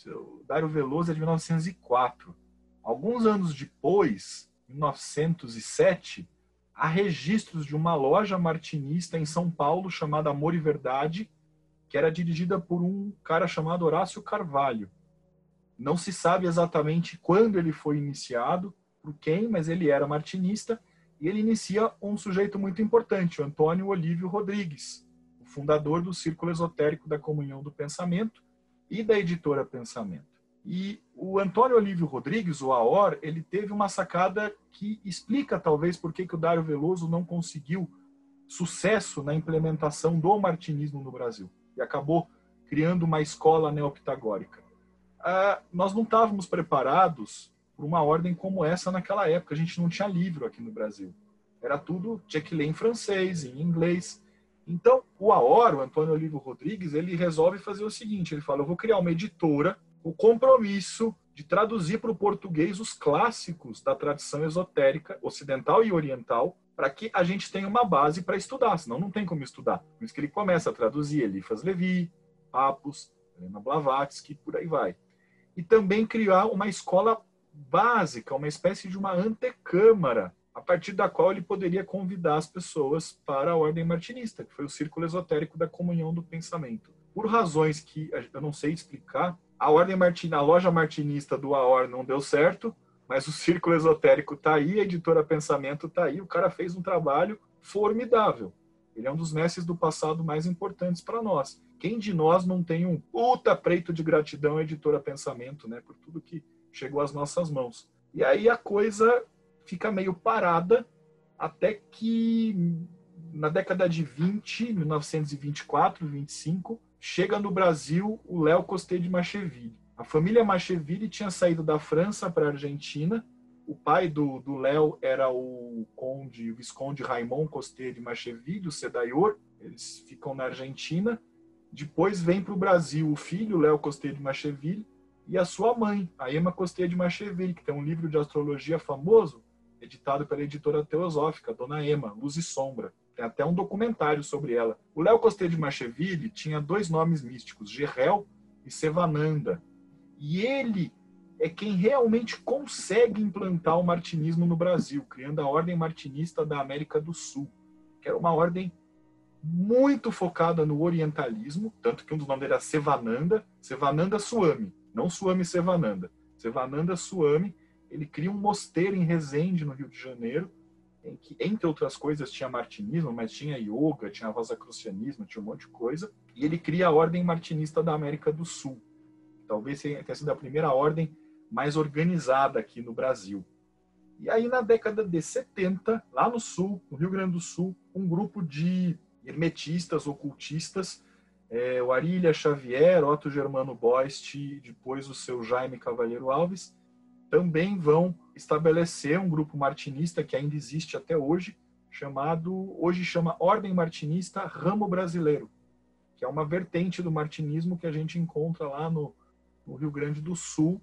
o Dário Veloso é de 1904. Alguns anos depois, 1907, há registros de uma loja martinista em São Paulo chamada Amor e Verdade, que era dirigida por um cara chamado Horácio Carvalho. Não se sabe exatamente quando ele foi iniciado, por quem, mas ele era martinista e ele inicia um sujeito muito importante, o Antônio Olívio Rodrigues, o fundador do Círculo Esotérico da Comunhão do Pensamento e da editora Pensamento. E o Antônio Olívio Rodrigues, o AOR, ele teve uma sacada que explica talvez por que, que o Dário Veloso não conseguiu sucesso na implementação do martinismo no Brasil e acabou criando uma escola neopitagórica ah, nós não estávamos preparados para uma ordem como essa naquela época. A gente não tinha livro aqui no Brasil. Era tudo, tinha que ler em francês, em inglês. Então, o AOR, o Antônio Olivo Rodrigues, ele resolve fazer o seguinte: ele fala, eu vou criar uma editora, o compromisso de traduzir para o português os clássicos da tradição esotérica ocidental e oriental, para que a gente tenha uma base para estudar, senão não tem como estudar. Por isso que ele começa a traduzir Elifas Levi, Papus, Helena Blavatsky, por aí vai. E também criar uma escola básica, uma espécie de uma antecâmara, a partir da qual ele poderia convidar as pessoas para a ordem martinista, que foi o círculo esotérico da comunhão do pensamento. Por razões que eu não sei explicar, a ordem martin, a loja martinista do AOR não deu certo, mas o círculo esotérico está aí, a editora Pensamento está aí, o cara fez um trabalho formidável. Ele é um dos mestres do passado mais importantes para nós. Quem de nós não tem um puta preito de gratidão à editora Pensamento, né, por tudo que chegou às nossas mãos. E aí a coisa fica meio parada até que na década de 20, 1924, 25, chega no Brasil o Léo Costé de Macheville. A família Macheville tinha saído da França para a Argentina. O pai do Léo era o conde, o visconde Raimond Costé de Macheville, o Sedaior. Eles ficam na Argentina. Depois vem para o Brasil o filho, Léo Costé de Macheville, e a sua mãe, a Emma Costé de Macheville, que tem um livro de astrologia famoso, editado pela editora teosófica, Dona Emma, Luz e Sombra. Tem até um documentário sobre ela. O Léo Costé de Macheville tinha dois nomes místicos, Gerel e Sevananda. E ele é quem realmente consegue implantar o martinismo no Brasil, criando a Ordem Martinista da América do Sul, que era uma ordem muito focada no orientalismo, tanto que um dos nomes era Sevananda, Sevananda Swami, não Swami Sevananda. Sevananda Swami, ele cria um mosteiro em Resende, no Rio de Janeiro, em que, entre outras coisas, tinha martinismo, mas tinha yoga, tinha rosacrucianismo, tinha um monte de coisa, e ele cria a Ordem Martinista da América do Sul. Talvez tenha sido a primeira ordem mais organizada aqui no Brasil. E aí, na década de 70, lá no Sul, no Rio Grande do Sul, um grupo de hermetistas, ocultistas, é, o Arília Xavier, Otto Germano Boist, depois o seu Jaime Cavalheiro Alves, também vão estabelecer um grupo martinista que ainda existe até hoje, chamado, hoje chama Ordem Martinista Ramo Brasileiro, que é uma vertente do martinismo que a gente encontra lá no, no Rio Grande do Sul,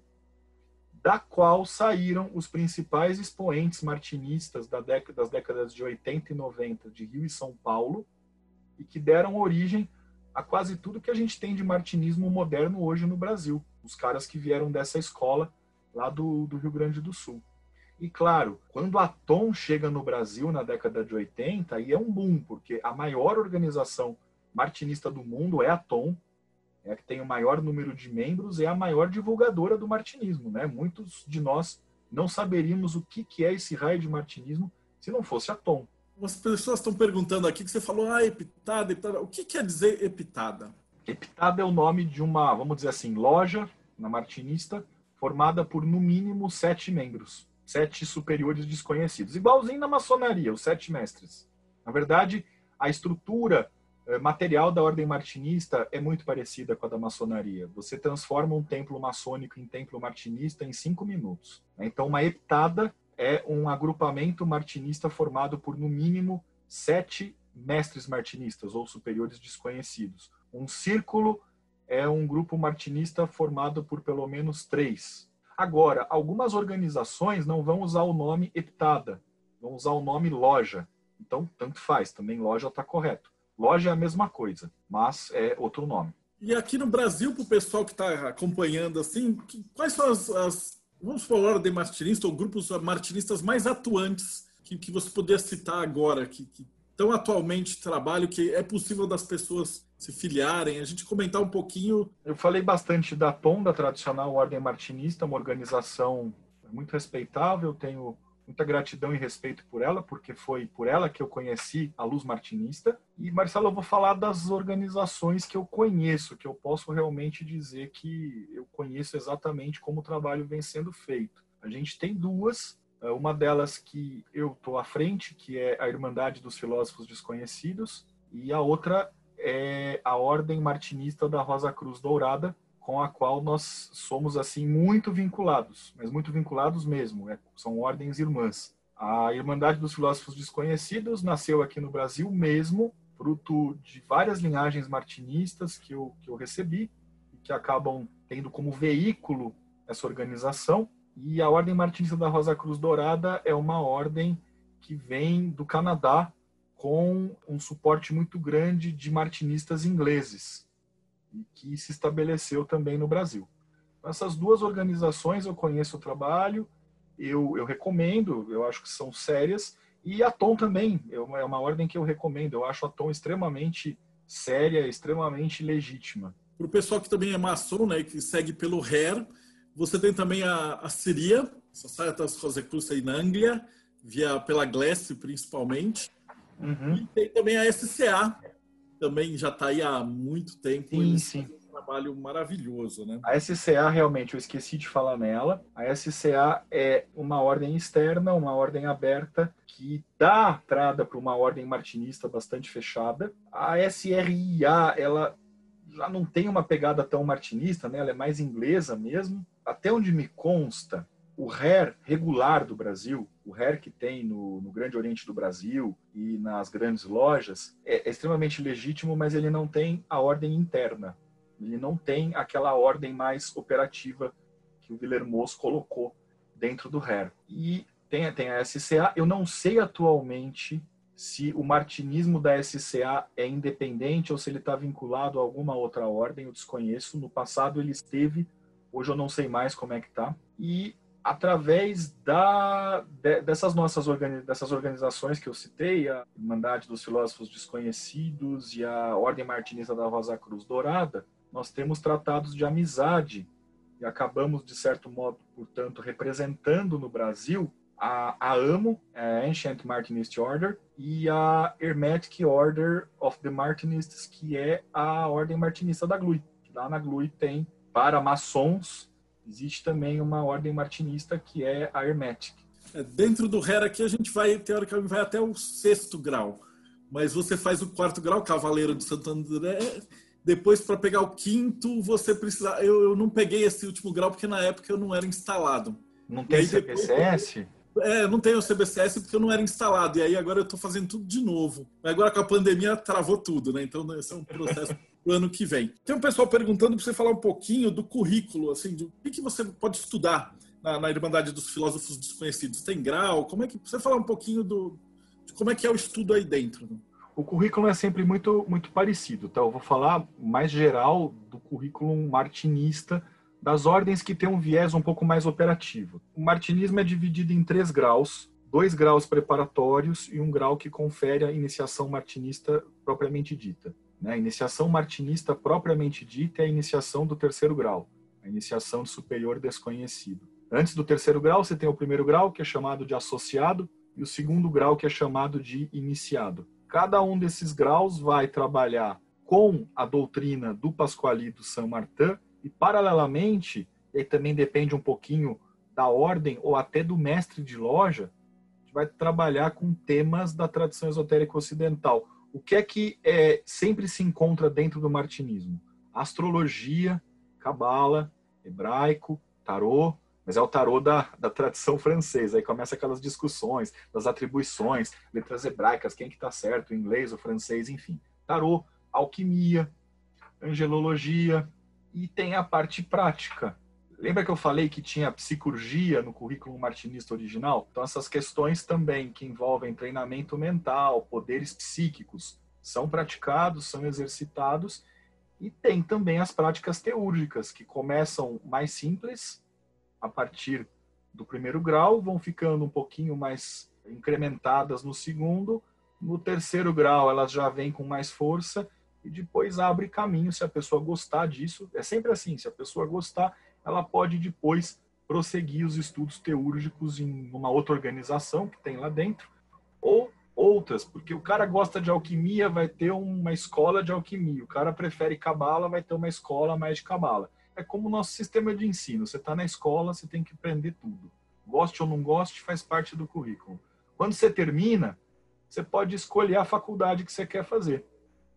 da qual saíram os principais expoentes martinistas da década, das décadas de 80 e 90 de Rio e São Paulo, e que deram origem a quase tudo que a gente tem de martinismo moderno hoje no Brasil. Os caras que vieram dessa escola lá do, do Rio Grande do Sul. E claro, quando a Tom chega no Brasil na década de 80, aí é um boom, porque a maior organização martinista do mundo é a Tom, é a que tem o maior número de membros, é a maior divulgadora do martinismo. Né? Muitos de nós não saberíamos o que, que é esse raio de martinismo se não fosse a Tom. As pessoas estão perguntando aqui que você falou, ah, epitada, epitada. O que quer dizer epitada? Epitada é o nome de uma, vamos dizer assim, loja na Martinista, formada por no mínimo sete membros, sete superiores desconhecidos, igualzinho na maçonaria, os sete mestres. Na verdade, a estrutura material da ordem martinista é muito parecida com a da maçonaria. Você transforma um templo maçônico em templo martinista em cinco minutos. Então, uma epitada é um agrupamento martinista formado por, no mínimo, sete mestres martinistas ou superiores desconhecidos. Um círculo é um grupo martinista formado por pelo menos três. Agora, algumas organizações não vão usar o nome Heptada, vão usar o nome loja. Então, tanto faz, também loja está correto. Loja é a mesma coisa, mas é outro nome. E aqui no Brasil, para o pessoal que está acompanhando, assim, quais são as, as vamos falar de martinista ou grupos martinistas mais atuantes que, que você poderia citar agora, que, que tão atualmente trabalham, que é possível das pessoas se filiarem, a gente comentar um pouquinho. Eu falei bastante da TOM, da tradicional Ordem Martinista, uma organização muito respeitável, tenho muita gratidão e respeito por ela, porque foi por ela que eu conheci a Luz Martinista. E, Marcelo, eu vou falar das organizações que eu conheço, que eu posso realmente dizer que eu conheço exatamente como o trabalho vem sendo feito. A gente tem duas, é, uma delas que eu estou à frente, que é a Irmandade dos Filósofos Desconhecidos, e a outra é a Ordem Martinista da Rosa Cruz Dourada, com a qual nós somos assim muito vinculados, mas muito vinculados mesmo. É, são ordens irmãs. A Irmandade dos Filósofos Desconhecidos nasceu aqui no Brasil mesmo fruto de várias linhagens martinistas que eu, que eu recebi que acabam tendo como veículo essa organização. E a Ordem Martinista da Rosa Cruz Dourada é uma ordem que vem do Canadá com um suporte muito grande de martinistas ingleses e que se estabeleceu também no Brasil. Essas duas organizações eu conheço o trabalho, eu, eu recomendo, eu acho que são sérias, e a Tom também, é uma, é uma ordem que eu recomendo, eu acho a Tom extremamente séria, extremamente legítima. Para o pessoal que também é maçom, né, que segue pelo HER, você tem também a, a Siria, Societas Rosicrucis aí na Anglia, via, pela Glass principalmente, uhum. e tem também a SCA, também já está aí há muito tempo. Sim, sim trabalho maravilhoso, né? A SCA, realmente, eu esqueci de falar nela. A SCA é uma ordem externa, uma ordem aberta, que dá entrada para uma ordem martinista bastante fechada. A SRIA, ela já não tem uma pegada tão martinista, né? Ela é mais inglesa mesmo. Até onde me consta, o RER regular do Brasil, o RER que tem no, no, Grande Oriente do Brasil e nas grandes lojas, é, é extremamente legítimo, mas ele não tem a ordem interna. Ele não tem aquela ordem mais operativa que o Villermoz colocou dentro do RER. E tem, tem a SCA. Eu não sei atualmente se o martinismo da SCA é independente ou se ele está vinculado a alguma outra ordem, eu desconheço. No passado ele esteve, hoje eu não sei mais como é que está. E através da, de, dessas nossas organi dessas organizações que eu citei, a Irmandade dos Filósofos Desconhecidos e a Ordem Martinista da Rosa Cruz Dourada, nós temos tratados de amizade e acabamos, de certo modo, portanto, representando no Brasil a, a AMO, a Ancient Martinist Order, e a Hermetic Order of the Martinists, que é a ordem martinista da GLUI. Lá na GLUI tem, para maçons, existe também uma ordem martinista que é a Hermetic. É, dentro do HER aqui a gente vai, teoricamente, vai até o sexto grau, mas você faz o quarto grau, Cavaleiro de Santo André, depois, para pegar o quinto, você precisa. Eu, eu não peguei esse último grau porque na época eu não era instalado. Não tem CBCS? É, não tenho o CBCS porque eu não era instalado. E aí agora eu estou fazendo tudo de novo. Agora com a pandemia travou tudo, né? Então esse é um processo pro ano que vem. Tem um pessoal perguntando para você falar um pouquinho do currículo, assim, do que, que você pode estudar na, na, Irmandade dos Filósofos Desconhecidos. Tem grau? Como é que você falar um pouquinho do de como é que é o estudo aí dentro? Né? o currículo é sempre muito, muito parecido. Então, eu vou falar mais geral do currículo martinista, das ordens que tem um viés um pouco mais operativo. O martinismo é dividido em três graus, dois graus preparatórios e um grau que confere a iniciação martinista propriamente dita. Né? A iniciação martinista propriamente dita é a iniciação do terceiro grau, a iniciação superior desconhecido. Antes do terceiro grau, você tem o primeiro grau, que é chamado de associado, e o segundo grau, que é chamado de iniciado. Cada um desses graus vai trabalhar com a doutrina do Pascoalito Saint Martin e, paralelamente, e também depende um pouquinho da ordem ou até do mestre de loja, vai trabalhar com temas da tradição esotérica ocidental. O que é que é, sempre se encontra dentro do martinismo? Astrologia, cabala, hebraico, tarô, mas é o tarô da, da tradição francesa. Aí começa aquelas discussões das atribuições, letras hebraicas, quem que está certo, o inglês, o francês, enfim. Tarô, alquimia, angelologia e tem a parte prática. Lembra que eu falei que tinha psicurgia no currículo martinista original? Então essas questões também que envolvem treinamento mental, poderes psíquicos, são praticados, são exercitados e tem também as práticas teúrgicas, que começam mais simples a partir do primeiro grau, vão ficando um pouquinho mais incrementadas no segundo. No terceiro grau, elas já vêm com mais força e depois abre caminho se a pessoa gostar disso. É sempre assim: se a pessoa gostar, ela pode depois prosseguir os estudos teúrgicos em uma outra organização que tem lá dentro, ou outras, porque o cara gosta de alquimia, vai ter uma escola de alquimia, o cara prefere cabala, vai ter uma escola mais de cabala é como o nosso sistema de ensino. Você está na escola, você tem que aprender tudo. Goste ou não goste, faz parte do currículo. Quando você termina, você pode escolher a faculdade que você quer fazer.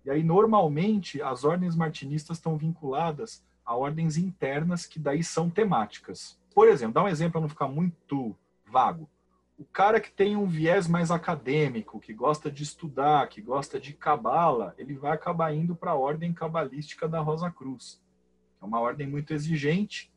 E aí, normalmente, as ordens martinistas estão vinculadas a ordens internas que daí são temáticas. Por exemplo, dá um exemplo para não ficar muito vago. O cara que tem um viés mais acadêmico, que gosta de estudar, que gosta de cabala, ele vai acabar indo para a ordem cabalística da Rosa Cruz. É uma ordem muito exigente,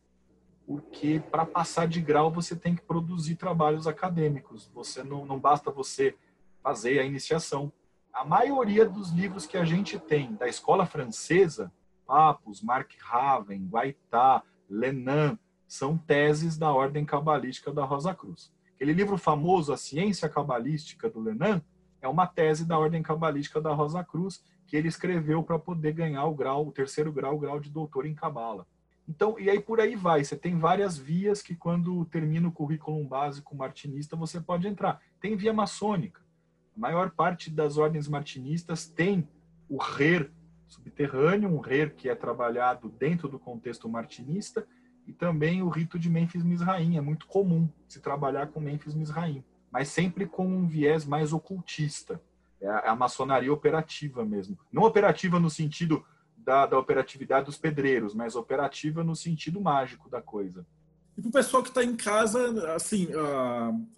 porque para passar de grau você tem que produzir trabalhos acadêmicos. Você não, não basta você fazer a iniciação. A maioria dos livros que a gente tem da escola francesa, Papus, Mark Raven, Guaitá, Lenin, são teses da ordem cabalística da Rosa Cruz. Aquele livro famoso, A Ciência Cabalística, do Lenin, é uma tese da ordem cabalística da Rosa Cruz que ele escreveu para poder ganhar o grau, o terceiro grau, o grau de doutor em cabala. Então, e aí por aí vai. Você tem várias vias que quando termina o currículo básico martinista você pode entrar. Tem via maçônica. A maior parte das ordens martinistas tem o rer subterrâneo, um rer que é trabalhado dentro do contexto martinista, e também o rito de Memphis Misraim. É muito comum se trabalhar com Memphis Misraim, mas sempre com um viés mais ocultista. É a, é a maçonaria operativa mesmo. Não operativa no sentido da, da operatividade dos pedreiros, mas operativa no sentido mágico da coisa. E para o pessoal que está em casa, assim,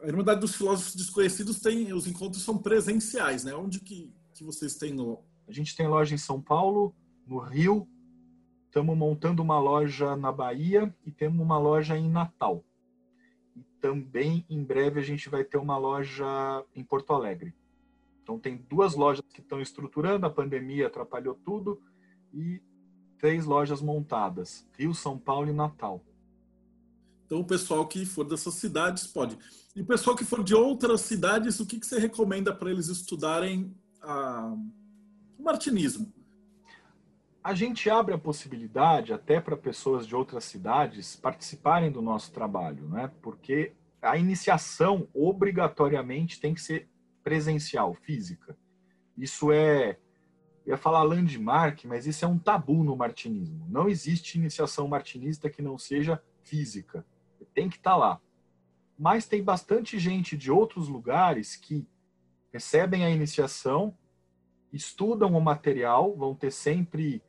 a Irmandade dos Filósofos Desconhecidos tem, os encontros são presenciais, né? Onde que, que vocês têm no... A gente tem loja em São Paulo, no Rio, estamos montando uma loja na Bahia e temos uma loja em Natal. E também, em breve, a gente vai ter uma loja em Porto Alegre. Então, tem duas lojas que estão estruturando, a pandemia atrapalhou tudo, e três lojas montadas: Rio, São Paulo e Natal. Então, o pessoal que for dessas cidades pode. E o pessoal que for de outras cidades, o que, que você recomenda para eles estudarem a... martinismo? a gente abre a possibilidade até para pessoas de outras cidades participarem do nosso trabalho, né? Porque a iniciação obrigatoriamente tem que ser presencial, física. Isso é, ia falar landmark, mas isso é um tabu no martinismo. Não existe iniciação martinista que não seja física. Tem que estar tá lá. Mas tem bastante gente de outros lugares que recebem a iniciação, estudam o material, vão ter sempre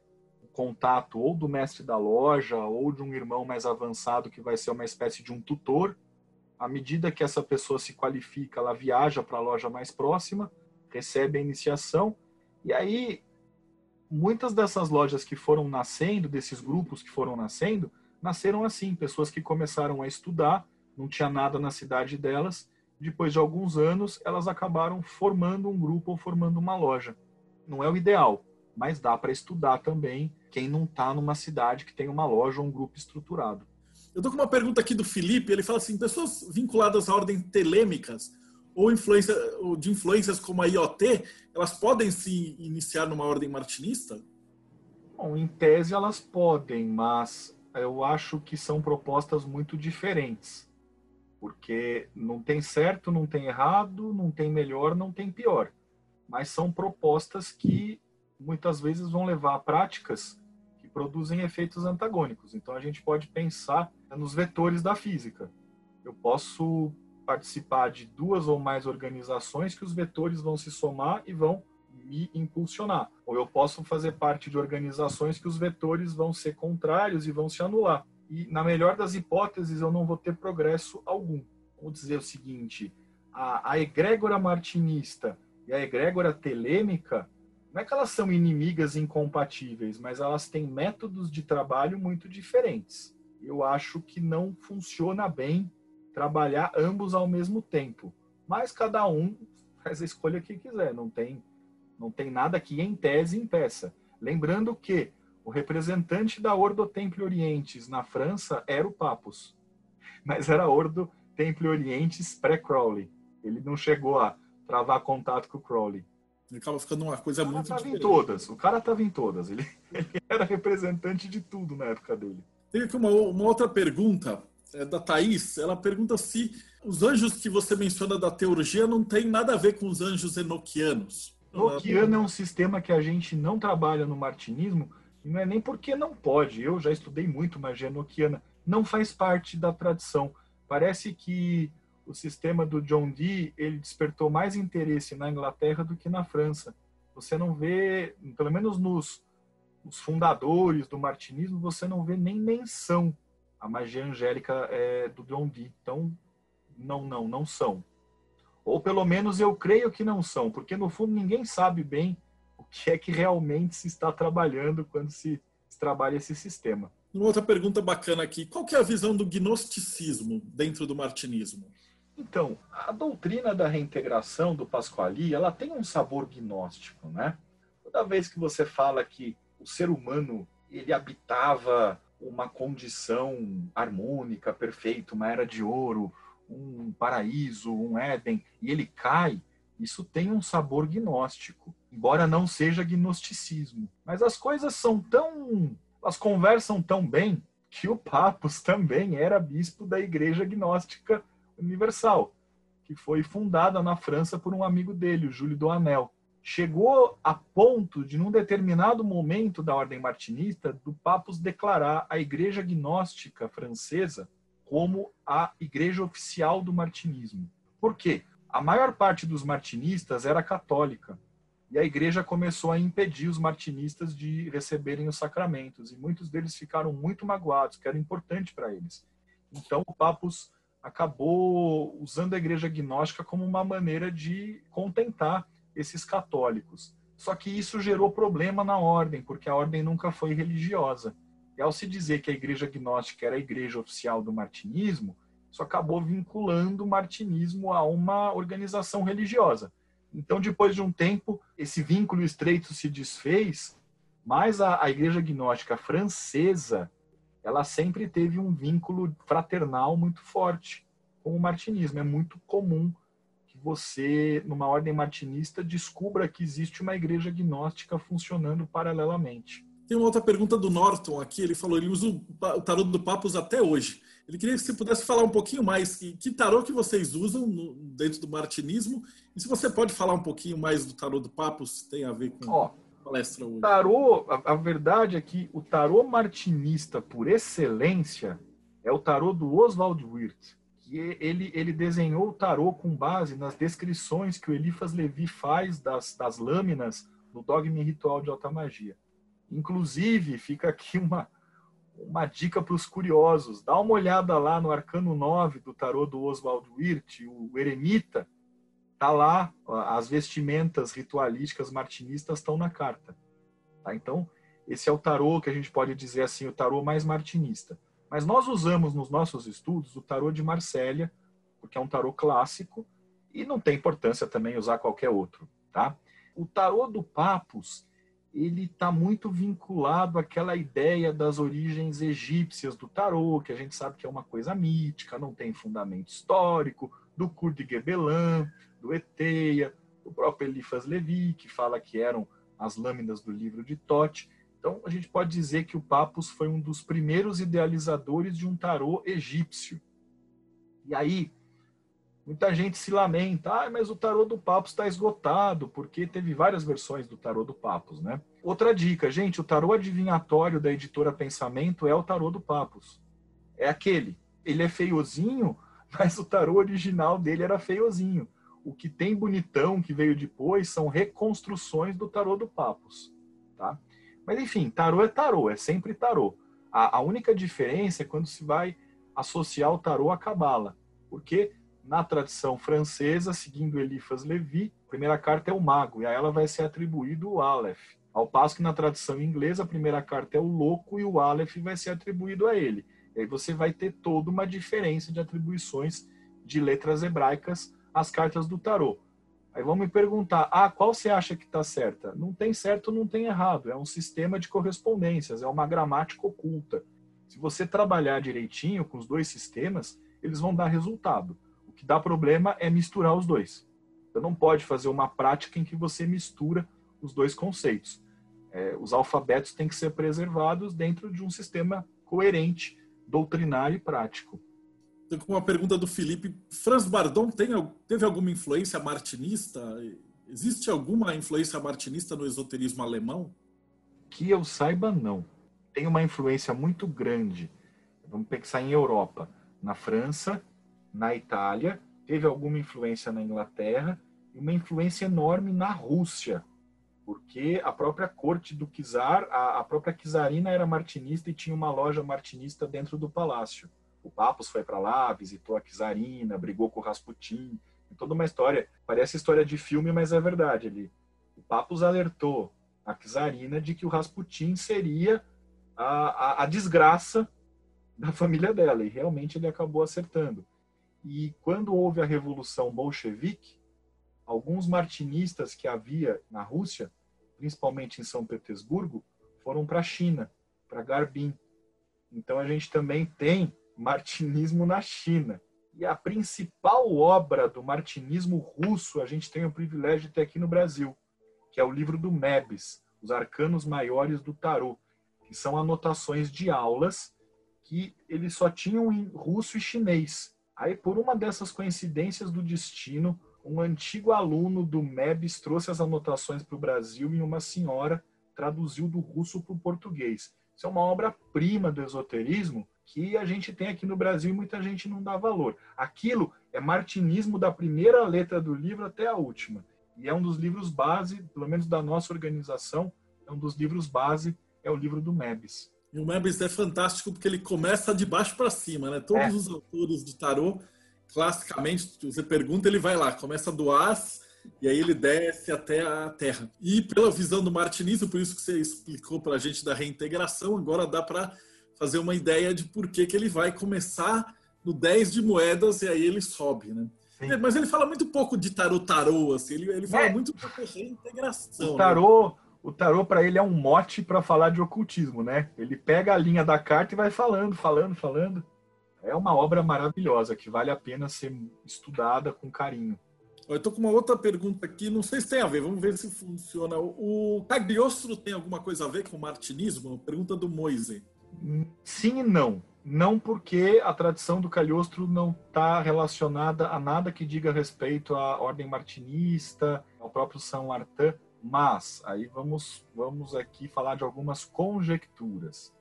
contato ou do mestre da loja ou de um irmão mais avançado que vai ser uma espécie de um tutor. À medida que essa pessoa se qualifica, ela viaja para a loja mais próxima, recebe a iniciação e aí muitas dessas lojas que foram nascendo, desses grupos que foram nascendo, nasceram assim, pessoas que começaram a estudar, não tinha nada na cidade delas, depois de alguns anos elas acabaram formando um grupo ou formando uma loja. Não é o ideal, mas dá para estudar também quem não está numa cidade que tem uma loja ou um grupo estruturado. Eu estou com uma pergunta aqui do Felipe, ele fala assim, pessoas vinculadas à ordem telêmicas ou, influência, ou de influências como a IoT, elas podem se iniciar numa ordem martinista? Bom, em tese elas podem, mas eu acho que são propostas muito diferentes. Porque não tem certo, não tem errado, não tem melhor, não tem pior. Mas são propostas que muitas vezes vão levar a práticas que produzem efeitos antagônicos. Então a gente pode pensar nos vetores da física. Eu posso participar de duas ou mais organizações que os vetores vão se somar e vão me impulsionar. Ou eu posso fazer parte de organizações que os vetores vão ser contrários e vão se anular. E na melhor das hipóteses eu não vou ter progresso algum. Vamos dizer o seguinte: a, a egrégora martinista e a egrégora telêmica não é que elas são inimigas incompatíveis, mas elas têm métodos de trabalho muito diferentes. Eu acho que não funciona bem trabalhar ambos ao mesmo tempo. Mas cada um faz a escolha que quiser, não tem não tem nada que em tese impeça. Lembrando que o representante da Ordo Templi Orientes na França era o Papus, mas era Ordo Templi Orientes pré-Crowley. Ele não chegou a travar contato com o Crowley. Acaba ficando uma coisa muito tava diferente. em todas. O cara estava em todas. Ele, ele, era representante de tudo na época dele. Tem aqui uma, uma outra pergunta é da Thaís. Ela pergunta se os anjos que você menciona da teurgia não tem nada a ver com os anjos enoquianos. Enoquiano é um sistema que a gente não trabalha no martinismo e não é nem porque não pode. Eu já estudei muito magia enoquiana. Não faz parte da tradição. Parece que o sistema do John Dee ele despertou mais interesse na Inglaterra do que na França. Você não vê, pelo menos nos, fundadores do martinismo, você não vê nem menção à magia angélica é, do John Dee. Então, não, não, não são. Ou pelo menos eu creio que não são, porque no fundo ninguém sabe bem o que é que realmente se está trabalhando quando se, se trabalha esse sistema. Uma outra pergunta bacana aqui: qual que é a visão do gnosticismo dentro do martinismo? Então, a doutrina da reintegração do Pasquali, ela tem um sabor gnóstico, né? Toda vez que você fala que o ser humano ele habitava uma condição harmônica, perfeita, uma era de ouro, um paraíso, um Éden, e ele cai, isso tem um sabor gnóstico, embora não seja gnosticismo. Mas as coisas são tão. elas conversam tão bem que o Papus também era bispo da Igreja Gnóstica Universal, que foi fundada na França por um amigo dele, o Júlio do Anel. Chegou a ponto de, num determinado momento da ordem martinista, do Papus declarar a Igreja Gnóstica Francesa como a igreja oficial do martinismo. Por quê? A maior parte dos martinistas era católica e a igreja começou a impedir os martinistas de receberem os sacramentos e muitos deles ficaram muito magoados, que era importante para eles. Então o Papus acabou usando a igreja gnóstica como uma maneira de contentar esses católicos. Só que isso gerou problema na ordem, porque a ordem nunca foi religiosa. E ao se dizer que a igreja gnóstica era a igreja oficial do martinismo, isso acabou vinculando o martinismo a uma organização religiosa. Então, depois de um tempo, esse vínculo estreito se desfez, mas a, a igreja gnóstica francesa, ela sempre teve um vínculo fraternal muito forte com o martinismo. É muito comum que você, numa ordem martinista, descubra que existe uma igreja gnóstica funcionando paralelamente. Tem uma outra pergunta do Norton aqui. Ele falou, ele usa o tarô do Papos até hoje. Ele queria que você pudesse falar um pouquinho mais que, que tarô que vocês usam no, dentro do martinismo e se você pode falar um pouquinho mais do tarô do Papos, tem a ver com a palestra hoje. Tarô, a, a verdade é que o tarô martinista por excelência é o tarô do Oswald Wirth. Que ele, ele desenhou o tarô com base nas descrições que o Eliphas Levi faz das, das lâminas do Dogma Ritual de Alta Magia. Inclusive, fica aqui uma, uma dica para os curiosos. Dá uma olhada lá no Arcano 9 do tarô do Oswald Wirth, o Eremita. Tá lá, as vestimentas ritualísticas martinistas estão na carta. Tá? Então, esse é o tarô que a gente pode dizer assim, o tarô mais martinista. Mas nós usamos nos nossos estudos o tarô de Marsella, porque é um tarô clássico e não tem importância também usar qualquer outro, tá? O tarô do Papus, ele está muito vinculado àquela ideia das origens egípcias do tarô, que a gente sabe que é uma coisa mítica, não tem fundamento histórico, do Kur de Gebelan, do Eteia, do próprio Eliphas Levi, que fala que eram as lâminas do livro de Tote. Então, a gente pode dizer que o Papus foi um dos primeiros idealizadores de um tarô egípcio. E aí, Muita gente se lamenta, ah, mas o tarô do Papos está esgotado, porque teve várias versões do tarô do Papos, né? Outra dica, gente, o tarô adivinhatório da editora Pensamento é o tarô do Papos. É aquele. Ele é feiozinho, mas o tarô original dele era feiozinho. O que tem bonitão que veio depois são reconstruções do tarô do Papos, tá? Mas enfim, tarô é tarô, é sempre tarô. A, a única diferença é quando se vai associar o tarô à cabala, porque na tradição francesa, seguindo Eliphas Levi, a primeira carta é o mago, e a ela vai ser atribuído o Aleph. Ao passo que na tradição inglesa, a primeira carta é o louco e o Aleph vai ser atribuído a ele. E aí você vai ter toda uma diferença de atribuições de letras hebraicas às cartas do tarô. Aí vamos me perguntar, ah, qual você acha que está certa? Não tem certo, não tem errado. É um sistema de correspondências, é uma gramática oculta. Se você trabalhar direitinho com os dois sistemas, eles vão dar resultado que dá problema é misturar os dois. Você não pode fazer uma prática em que você mistura os dois conceitos. É, os alfabetos têm que ser preservados dentro de um sistema coerente, doutrinário e prático. Tem uma pergunta do Felipe. Franz Bardon tem, teve alguma influência martinista? Existe alguma influência martinista no esoterismo alemão? Que eu saiba, não. Tem uma influência muito grande. Vamos pensar em Europa. Na França, na Itália, teve alguma influência na Inglaterra e uma influência enorme na Rússia, porque a própria corte do czar, a, a própria czarina era martinista e tinha uma loja martinista dentro do palácio. O Papos foi para lá, visitou a czarina, brigou com o Rasputin. toda uma história. Parece história de filme, mas é verdade. Ele, o Papus alertou a czarina de que o Rasputin seria a, a, a desgraça da família dela. E realmente ele acabou acertando. E quando houve a Revolução Bolchevique, alguns martinistas que havia na Rússia, principalmente em São Petersburgo, foram para a China, para Garbin. Então a gente também tem martinismo na China. E a principal obra do martinismo russo a gente tem o privilégio de ter aqui no Brasil, que é o livro do Mebes, Os Arcanos Maiores do Tarot, que são anotações de aulas que eles só tinham em russo e chinês. Aí, por uma dessas coincidências do destino, um antigo aluno do MEBS trouxe as anotações para o Brasil e uma senhora traduziu do russo para o português. Isso é uma obra-prima do esoterismo que a gente tem aqui no Brasil e muita gente não dá valor. Aquilo é martinismo da primeira letra do livro até a última. E é um dos livros base, pelo menos da nossa organização, é um dos livros base, é o livro do MEBS. E o Mebis é fantástico porque ele começa de baixo para cima, né? Todos é. os autores de tarô, classicamente, você pergunta, ele vai lá, começa do As e aí ele desce até a Terra. E pela visão do martinismo, por isso que você explicou para a gente da reintegração, agora dá para fazer uma ideia de por que, que ele vai começar no 10 de moedas e aí ele sobe, né? Sim. Mas ele fala muito pouco de tarô tarô, assim, ele, ele fala é. muito de reintegração. O tarô, né? o tarô para ele é um mote para falar de ocultismo, né? Ele pega a linha da carta e vai falando, falando, falando. É uma obra maravilhosa que vale a pena ser estudada com carinho. Eu estou com uma outra pergunta aqui, não sei se tem a ver, vamos ver se funciona. O Cagliostro tem alguma coisa a ver com o martinismo? Pergunta do Moise. Sim e não. Não porque a tradição do Cagliostro não está relacionada a nada que diga respeito à ordem martinista, ao próprio São Martin mas aí vamos, vamos aqui falar de algumas conjecturas.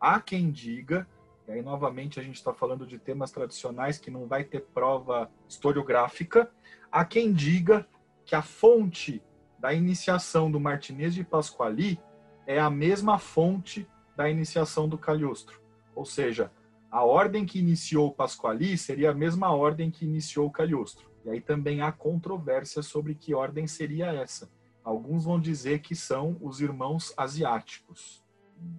Há quem diga, e aí novamente a gente está falando de temas tradicionais que não vai ter prova historiográfica, há quem diga que a fonte da iniciação do Martinez de Pasquali é a mesma fonte da iniciação do Cagliostro. Ou seja, a ordem que iniciou Pasquali seria a mesma ordem que iniciou o Cagliostro. E aí também há controvérsia sobre que ordem seria essa. Alguns vão dizer que são os irmãos asiáticos.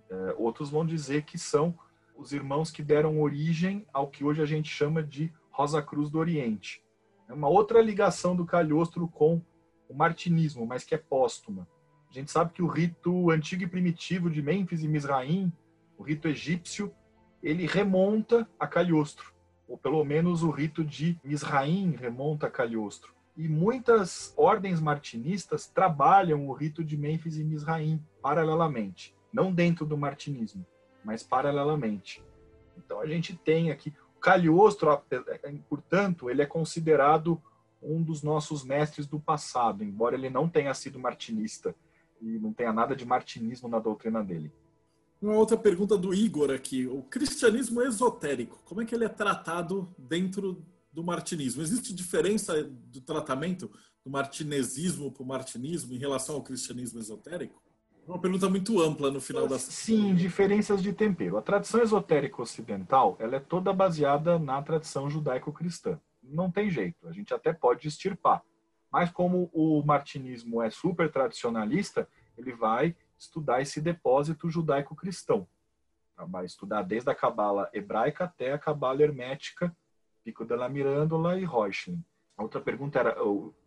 É, outros vão dizer que são os irmãos que deram origem ao que hoje a gente chama de Rosa Cruz do Oriente. É uma outra ligação do Calhostro com o martinismo, mas que é póstuma. A gente sabe que o rito antigo e primitivo de Mênfis e Misraim, o rito egípcio, ele remonta a Calhostro, ou pelo menos o rito de Misraim remonta a Calhostro. E muitas ordens martinistas trabalham o rito de Mênfis e Misraim paralelamente, não dentro do martinismo, mas paralelamente. Então a gente tem aqui o Cagliostro, portanto, ele é considerado um dos nossos mestres do passado, embora ele não tenha sido martinista e não tenha nada de martinismo na doutrina dele. Uma outra pergunta do Igor aqui. O cristianismo esotérico, como é que ele é tratado dentro do martinismo. Existe diferença do tratamento do martinesismo para o martinismo em relação ao cristianismo esotérico? Uma pergunta muito ampla no final da Sim, diferenças de tempero. A tradição esotérica ocidental ela é toda baseada na tradição judaico-cristã. Não tem jeito, a gente até pode extirpar. Mas como o martinismo é super tradicionalista, ele vai estudar esse depósito judaico-cristão. Vai estudar desde a cabala hebraica até a cabala hermética Pico della Mirandola e Reuchlin. A outra pergunta era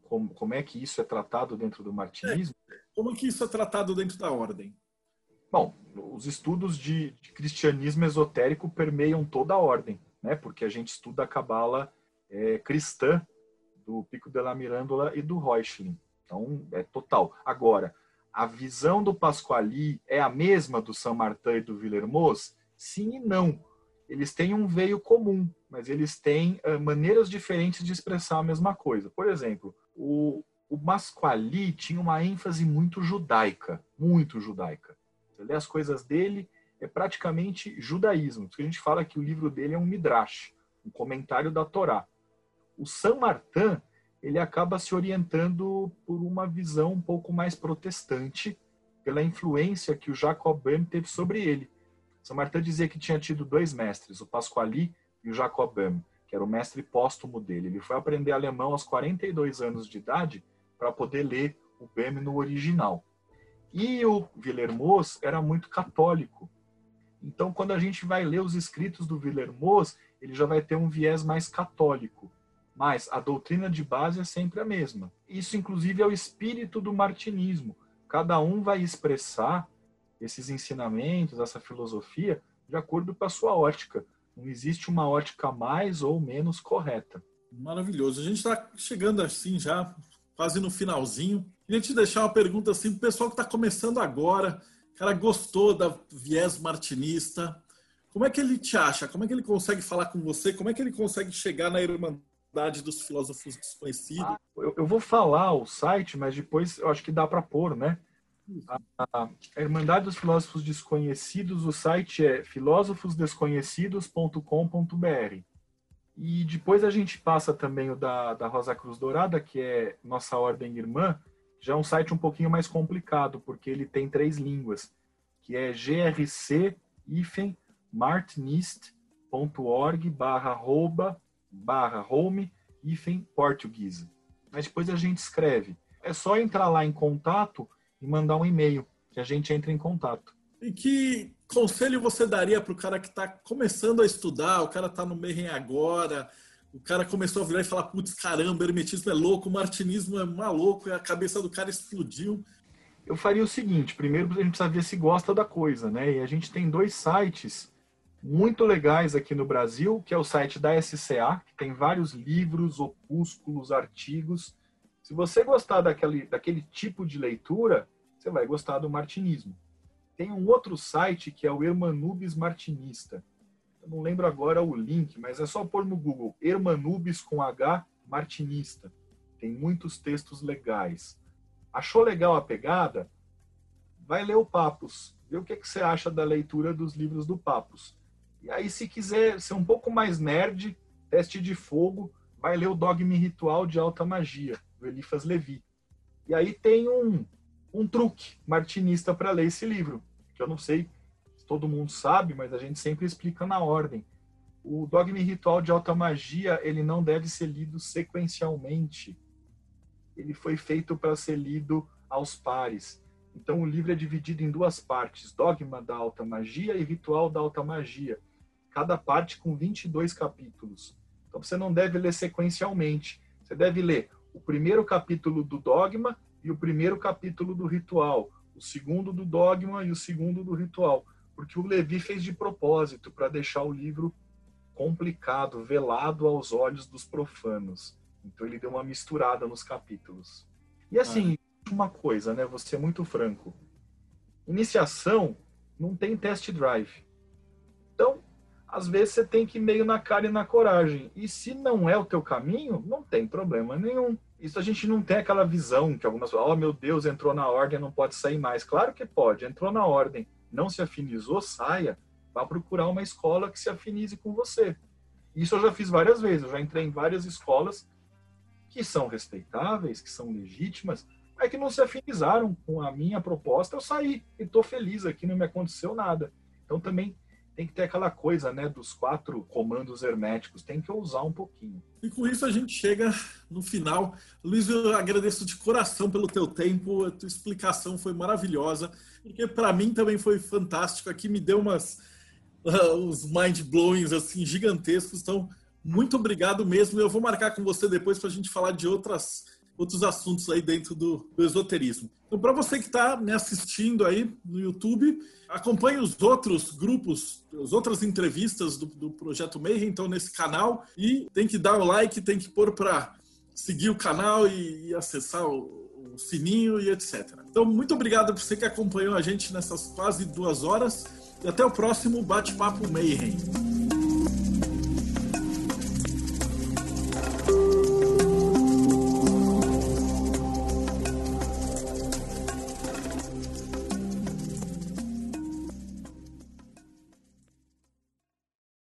como, como é que isso é tratado dentro do martinismo? É, como é que isso é tratado dentro da ordem? Bom, os estudos de, de cristianismo esotérico permeiam toda a ordem, né? porque a gente estuda a cabala é, cristã do Pico della Mirandola e do Reuchlin. Então, é total. Agora, a visão do Pasquali é a mesma do São Martin e do Villermoz? Sim e não eles têm um veio comum, mas eles têm uh, maneiras diferentes de expressar a mesma coisa. Por exemplo, o, o Masquali tinha uma ênfase muito judaica, muito judaica. Você lê as coisas dele, é praticamente judaísmo. Porque a gente fala que o livro dele é um midrash, um comentário da Torá. O Saint Martin, ele acaba se orientando por uma visão um pouco mais protestante, pela influência que o Jacob Böhm teve sobre ele. São Martin dizia que tinha tido dois mestres, o Pasquali e o Jacob Böhm. que era o mestre póstumo dele. Ele foi aprender alemão aos 42 anos de idade para poder ler o Bem no original. E o Villermoz era muito católico. Então, quando a gente vai ler os escritos do Villermoz, ele já vai ter um viés mais católico. Mas a doutrina de base é sempre a mesma. Isso, inclusive, é o espírito do martinismo. Cada um vai expressar esses ensinamentos, essa filosofia, de acordo com a sua ótica. Não existe uma ótica mais ou menos correta. Maravilhoso. A gente está chegando assim já, quase no finalzinho. Queria te deixar uma pergunta assim para o pessoal que está começando agora. Cara gostou da viés martinista. Como é que ele te acha? Como é que ele consegue falar com você? Como é que ele consegue chegar na Irmandade dos Filósofos Desconhecidos? Ah, eu, eu, vou falar o site, mas depois eu acho que dá para pôr, né? A, a, Irmandade dos Filósofos Desconhecidos, o site é filósofosdesconhecidos.com.br. E depois a gente passa também o da, da Rosa Cruz Dourada, que é nossa ordem irmã, já é um site um pouquinho mais complicado, porque ele tem três línguas, que é grc-martinist.org barra arroba barra home portuguese. Mas depois a gente escreve. É só entrar lá em contato e mandar um e-mail, que a gente entra em contato. E que conselho você daria para o cara que está começando a estudar, o cara está no Mayhem agora, o cara começou a virar e falar, putz, caramba, hermetismo é louco, martinismo é maluco, a cabeça do cara explodiu. Eu faria o seguinte, primeiro a gente precisa ver se gosta da coisa, né? E a gente tem dois sites muito legais aqui no Brasil, que é o site da SCA, que tem vários livros, opúsculos, artigos, se você gostar daquele, daquele tipo de leitura, você vai gostar do martinismo. Tem um outro site que é o Hermanubis Martinista. Eu não lembro agora o link, mas é só pôr no Google Hermanubis com H Martinista. Tem muitos textos legais. Achou legal a pegada? Vai ler o Papos. Vê o que, que você acha da leitura dos livros do Papos. E aí, se quiser ser um pouco mais nerd, teste de fogo, vai ler o Dogma Ritual de Alta Magia do Elifas Levi. E aí tem um, um truque martinista para ler esse livro, que eu não sei se todo mundo sabe, mas a gente sempre explica na ordem. O Dogma Ritual de Alta Magia, ele não deve ser lido sequencialmente. Ele foi feito para ser lido aos pares. Então o livro é dividido em duas partes: Dogma da Alta Magia e Ritual da Alta Magia. Cada parte com 22 capítulos. Então você não deve ler sequencialmente. Você deve ler o primeiro capítulo do dogma e o primeiro capítulo do ritual, o segundo do dogma e o segundo do ritual, porque o Levi fez de propósito para deixar o livro complicado, velado aos olhos dos profanos. Então ele deu uma misturada nos capítulos. E assim, ah. uma coisa, né? Vou ser muito franco. Iniciação não tem test drive. Então, às vezes você tem que ir meio na cara e na coragem. E se não é o teu caminho, não tem problema nenhum. Isso a gente não tem aquela visão que algumas falam, oh meu Deus, entrou na ordem, não pode sair mais. Claro que pode, entrou na ordem, não se afinizou, saia, vá procurar uma escola que se afinize com você. Isso eu já fiz várias vezes, eu já entrei em várias escolas que são respeitáveis, que são legítimas, mas que não se afinizaram com a minha proposta, eu saí e estou feliz aqui, não me aconteceu nada. Então também tem que ter aquela coisa, né, dos quatro comandos herméticos, tem que ousar um pouquinho. E com isso a gente chega no final. Luiz, eu agradeço de coração pelo teu tempo, a tua explicação foi maravilhosa, porque para mim também foi fantástico. Aqui me deu umas os mind blowings assim gigantescos. Então, muito obrigado mesmo. Eu vou marcar com você depois para a gente falar de outras outros assuntos aí dentro do, do esoterismo. Então, para você que está me assistindo aí no YouTube, acompanhe os outros grupos, as outras entrevistas do, do Projeto Mayhem, então, nesse canal. E tem que dar o like, tem que pôr para seguir o canal e, e acessar o, o, sininho e etc. Então, muito obrigado por você que acompanhou a gente nessas quase duas horas. E até o próximo Bate-Papo Mayhem.